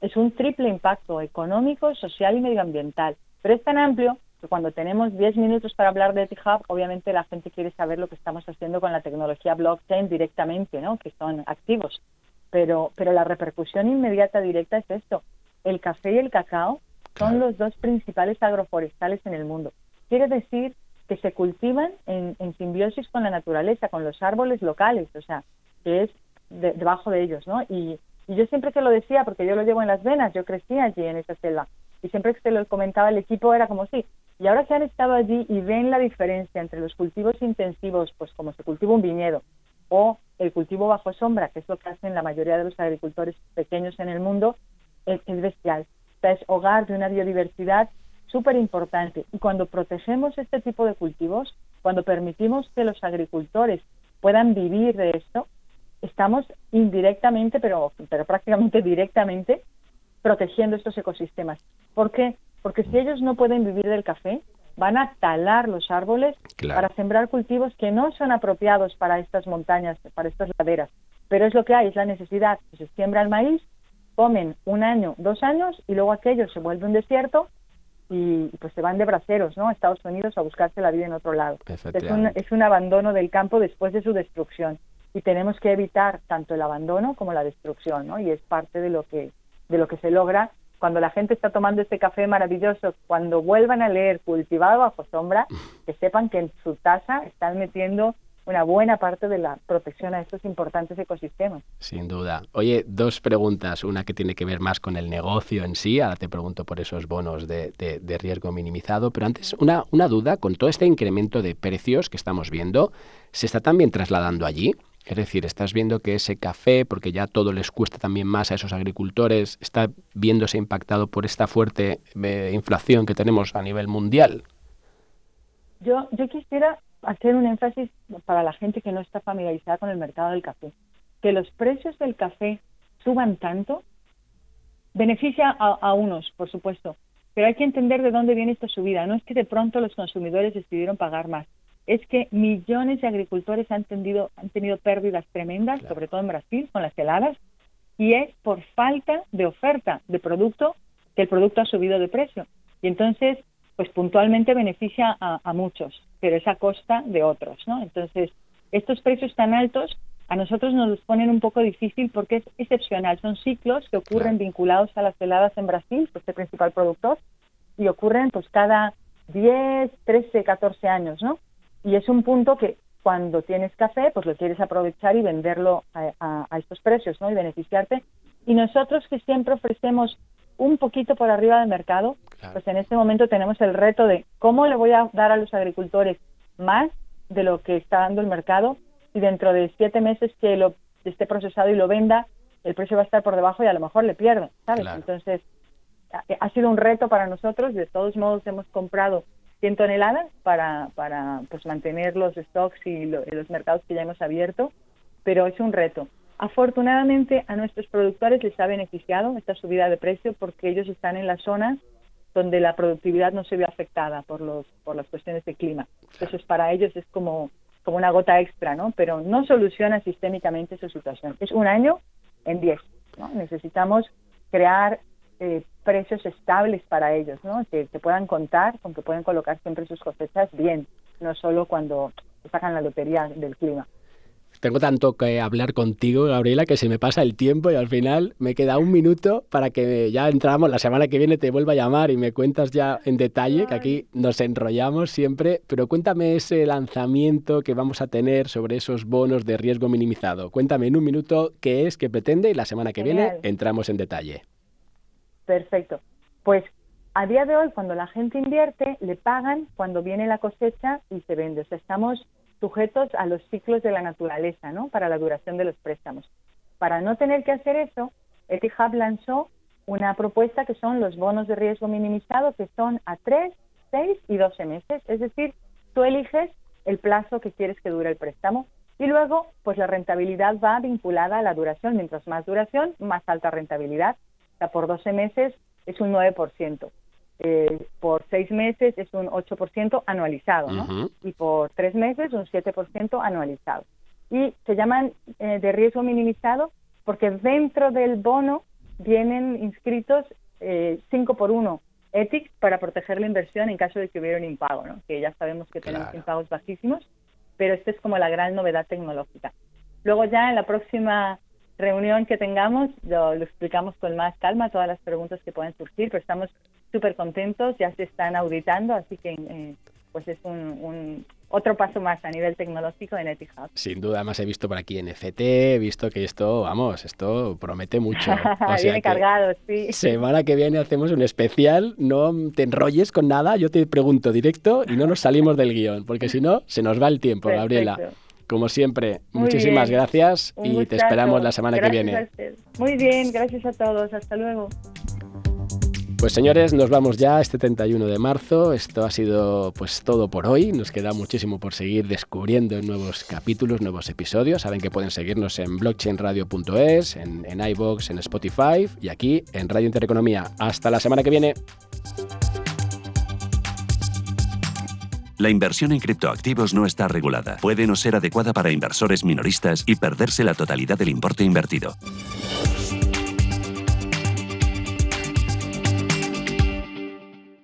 es un triple impacto económico, social y medioambiental. Pero es tan amplio cuando tenemos 10 minutos para hablar de T-Hub, obviamente la gente quiere saber lo que estamos haciendo con la tecnología blockchain directamente, ¿no? que son activos. Pero, pero la repercusión inmediata directa es esto. El café y el cacao son los dos principales agroforestales en el mundo. Quiere decir que se cultivan en, simbiosis con la naturaleza, con los árboles locales, o sea, que es debajo de ellos, ¿no? Y, y yo siempre que lo decía, porque yo lo llevo en las venas, yo crecí allí en esa selva, y siempre que se lo comentaba el equipo era como, sí, y ahora que han estado allí y ven la diferencia entre los cultivos intensivos, pues como se cultiva un viñedo, o el cultivo bajo sombra, que es lo que hacen la mayoría de los agricultores pequeños en el mundo, es, bestial. O es hogar de una biodiversidad súper importante. Y cuando protegemos este tipo de cultivos, cuando permitimos que los agricultores puedan vivir de esto, estamos indirectamente, pero, pero prácticamente directamente, protegiendo estos ecosistemas. ¿Por qué? Porque si ellos no pueden vivir del café, van a talar los árboles para sembrar cultivos que no son apropiados para estas montañas, para estas laderas. Pero es lo que hay, es la necesidad. Se siembra el maíz, comen un año, dos años y luego aquello se vuelve un desierto y pues se van de braceros ¿no? a Estados Unidos a buscarse la vida en otro lado. Es un, es un abandono del campo después de su destrucción y tenemos que evitar tanto el abandono como la destrucción ¿no? y es parte de lo que de lo que se logra cuando la gente está tomando este café maravilloso, cuando vuelvan a leer Cultivado bajo sombra, que sepan que en su taza están metiendo una buena parte de la protección a estos importantes ecosistemas. Sin duda. Oye, dos preguntas. Una que tiene que ver más con el negocio en sí. Ahora te pregunto por esos bonos de, de riesgo minimizado. Pero antes, una, una duda. Con todo este incremento de precios que estamos viendo, ¿se está también trasladando allí? Es decir, estás viendo que ese café, porque ya todo les cuesta también más a esos agricultores, está viéndose impactado por esta fuerte eh, inflación que tenemos a nivel mundial. Yo, yo quisiera hacer un énfasis para la gente que no está familiarizada con el mercado del café. Que los precios del café suban tanto beneficia a unos, por supuesto, pero hay que entender de dónde viene esta subida. No es que de pronto los consumidores decidieron pagar más es que millones de agricultores han tenido, han tenido pérdidas tremendas, sobre todo en Brasil, con las heladas, y es por falta de oferta de producto que el producto ha subido de precio. Y entonces, pues puntualmente beneficia a, muchos, pero es a costa de otros, ¿no? Entonces, Estos precios tan altos a nosotros nos los ponen un poco difícil porque es excepcional. Son ciclos que ocurren vinculados a las heladas en Brasil, que es el principal productor, y ocurren pues cada 10, 13, 14 años, ¿no? Y es un punto que cuando tienes café, pues lo quieres aprovechar y venderlo a, estos precios, ¿no? Y beneficiarte. Y nosotros que siempre ofrecemos un poquito por arriba del mercado, pues en este momento tenemos el reto de cómo le voy a dar a los agricultores más de lo que está dando el mercado y dentro de siete meses que lo esté procesado y lo venda, el precio va a estar por debajo y a lo mejor le pierdo, ¿sabes? Entonces, ha sido un reto para nosotros. De todos modos, hemos comprado 100 toneladas para, para pues, mantener los stocks y los mercados que ya hemos abierto, pero es un reto. Afortunadamente, a nuestros productores les ha beneficiado esta subida de precio porque ellos están en la zona donde la productividad no se ve afectada por, los, por las cuestiones de clima. Eso es para ellos es como, como una gota extra, ¿no? Pero no soluciona sistémicamente su situación. Es un año en 10. ¿no? Necesitamos crear eh, precios estables para ellos, ¿no? Que, puedan contar con que pueden colocar siempre sus cosechas bien, no solo cuando sacan la lotería del clima. Tengo tanto que hablar contigo, Gabriela, que se me pasa el tiempo y al final me queda un minuto para que ya entramos. La semana que viene te vuelva a llamar y me cuentas ya en detalle, que aquí nos enrollamos siempre. Pero cuéntame ese lanzamiento que vamos a tener sobre esos bonos de riesgo minimizado. Cuéntame en un minuto qué es, qué pretende y la semana que viene entramos en detalle. Perfecto. Pues a día de hoy, cuando la gente invierte, le pagan cuando viene la cosecha y se vende. O sea, estamos sujetos a los ciclos de la naturaleza, ¿no? Para la duración de los préstamos. Para no tener que hacer eso, Etihad lanzó una propuesta que son los bonos de riesgo minimizado, que son a 3, 6 y 12 meses. Es decir, tú eliges el plazo que quieres que dure el préstamo y luego, pues la rentabilidad va vinculada a la duración. Mientras más duración, más alta rentabilidad por 12 meses es un 9%. Eh, por 6 meses es un 8% anualizado, ¿no? Y por 3 meses un 7% anualizado. Y se llaman eh, de riesgo minimizado porque dentro del bono vienen inscritos 5 eh, por 1 ETICS para proteger la inversión en caso de que hubiera un impago, ¿no? Que ya sabemos que tenemos impagos bajísimos, pero esta es como la gran novedad tecnológica. Luego ya en la próxima reunión que tengamos lo, explicamos con más calma, todas las preguntas que pueden surgir, pero estamos súper contentos, ya se están auditando, así que eh, pues es un, otro paso más a nivel tecnológico en Etihad. Sin duda, además he visto por aquí NFT, he visto que esto, vamos, esto promete mucho. O viene cargado, sí. Semana que viene hacemos un especial, no te enrolles con nada, yo te pregunto directo y no nos salimos del guion, porque si no, se nos va el tiempo, Gabriela. Como siempre, muchísimas gracias y te esperamos la semana que viene. Muy bien, gracias a todos. Hasta luego. Pues señores, nos vamos ya este 31 de marzo. Esto ha sido pues todo por hoy. Nos queda muchísimo por seguir descubriendo nuevos capítulos, nuevos episodios. Saben que pueden seguirnos en blockchainradio.es, en, en iBox, en Spotify y aquí en Radio Intereconomía. Hasta la semana que viene. La inversión en criptoactivos no está regulada. Puede no ser adecuada para inversores minoristas y perderse la totalidad del importe invertido.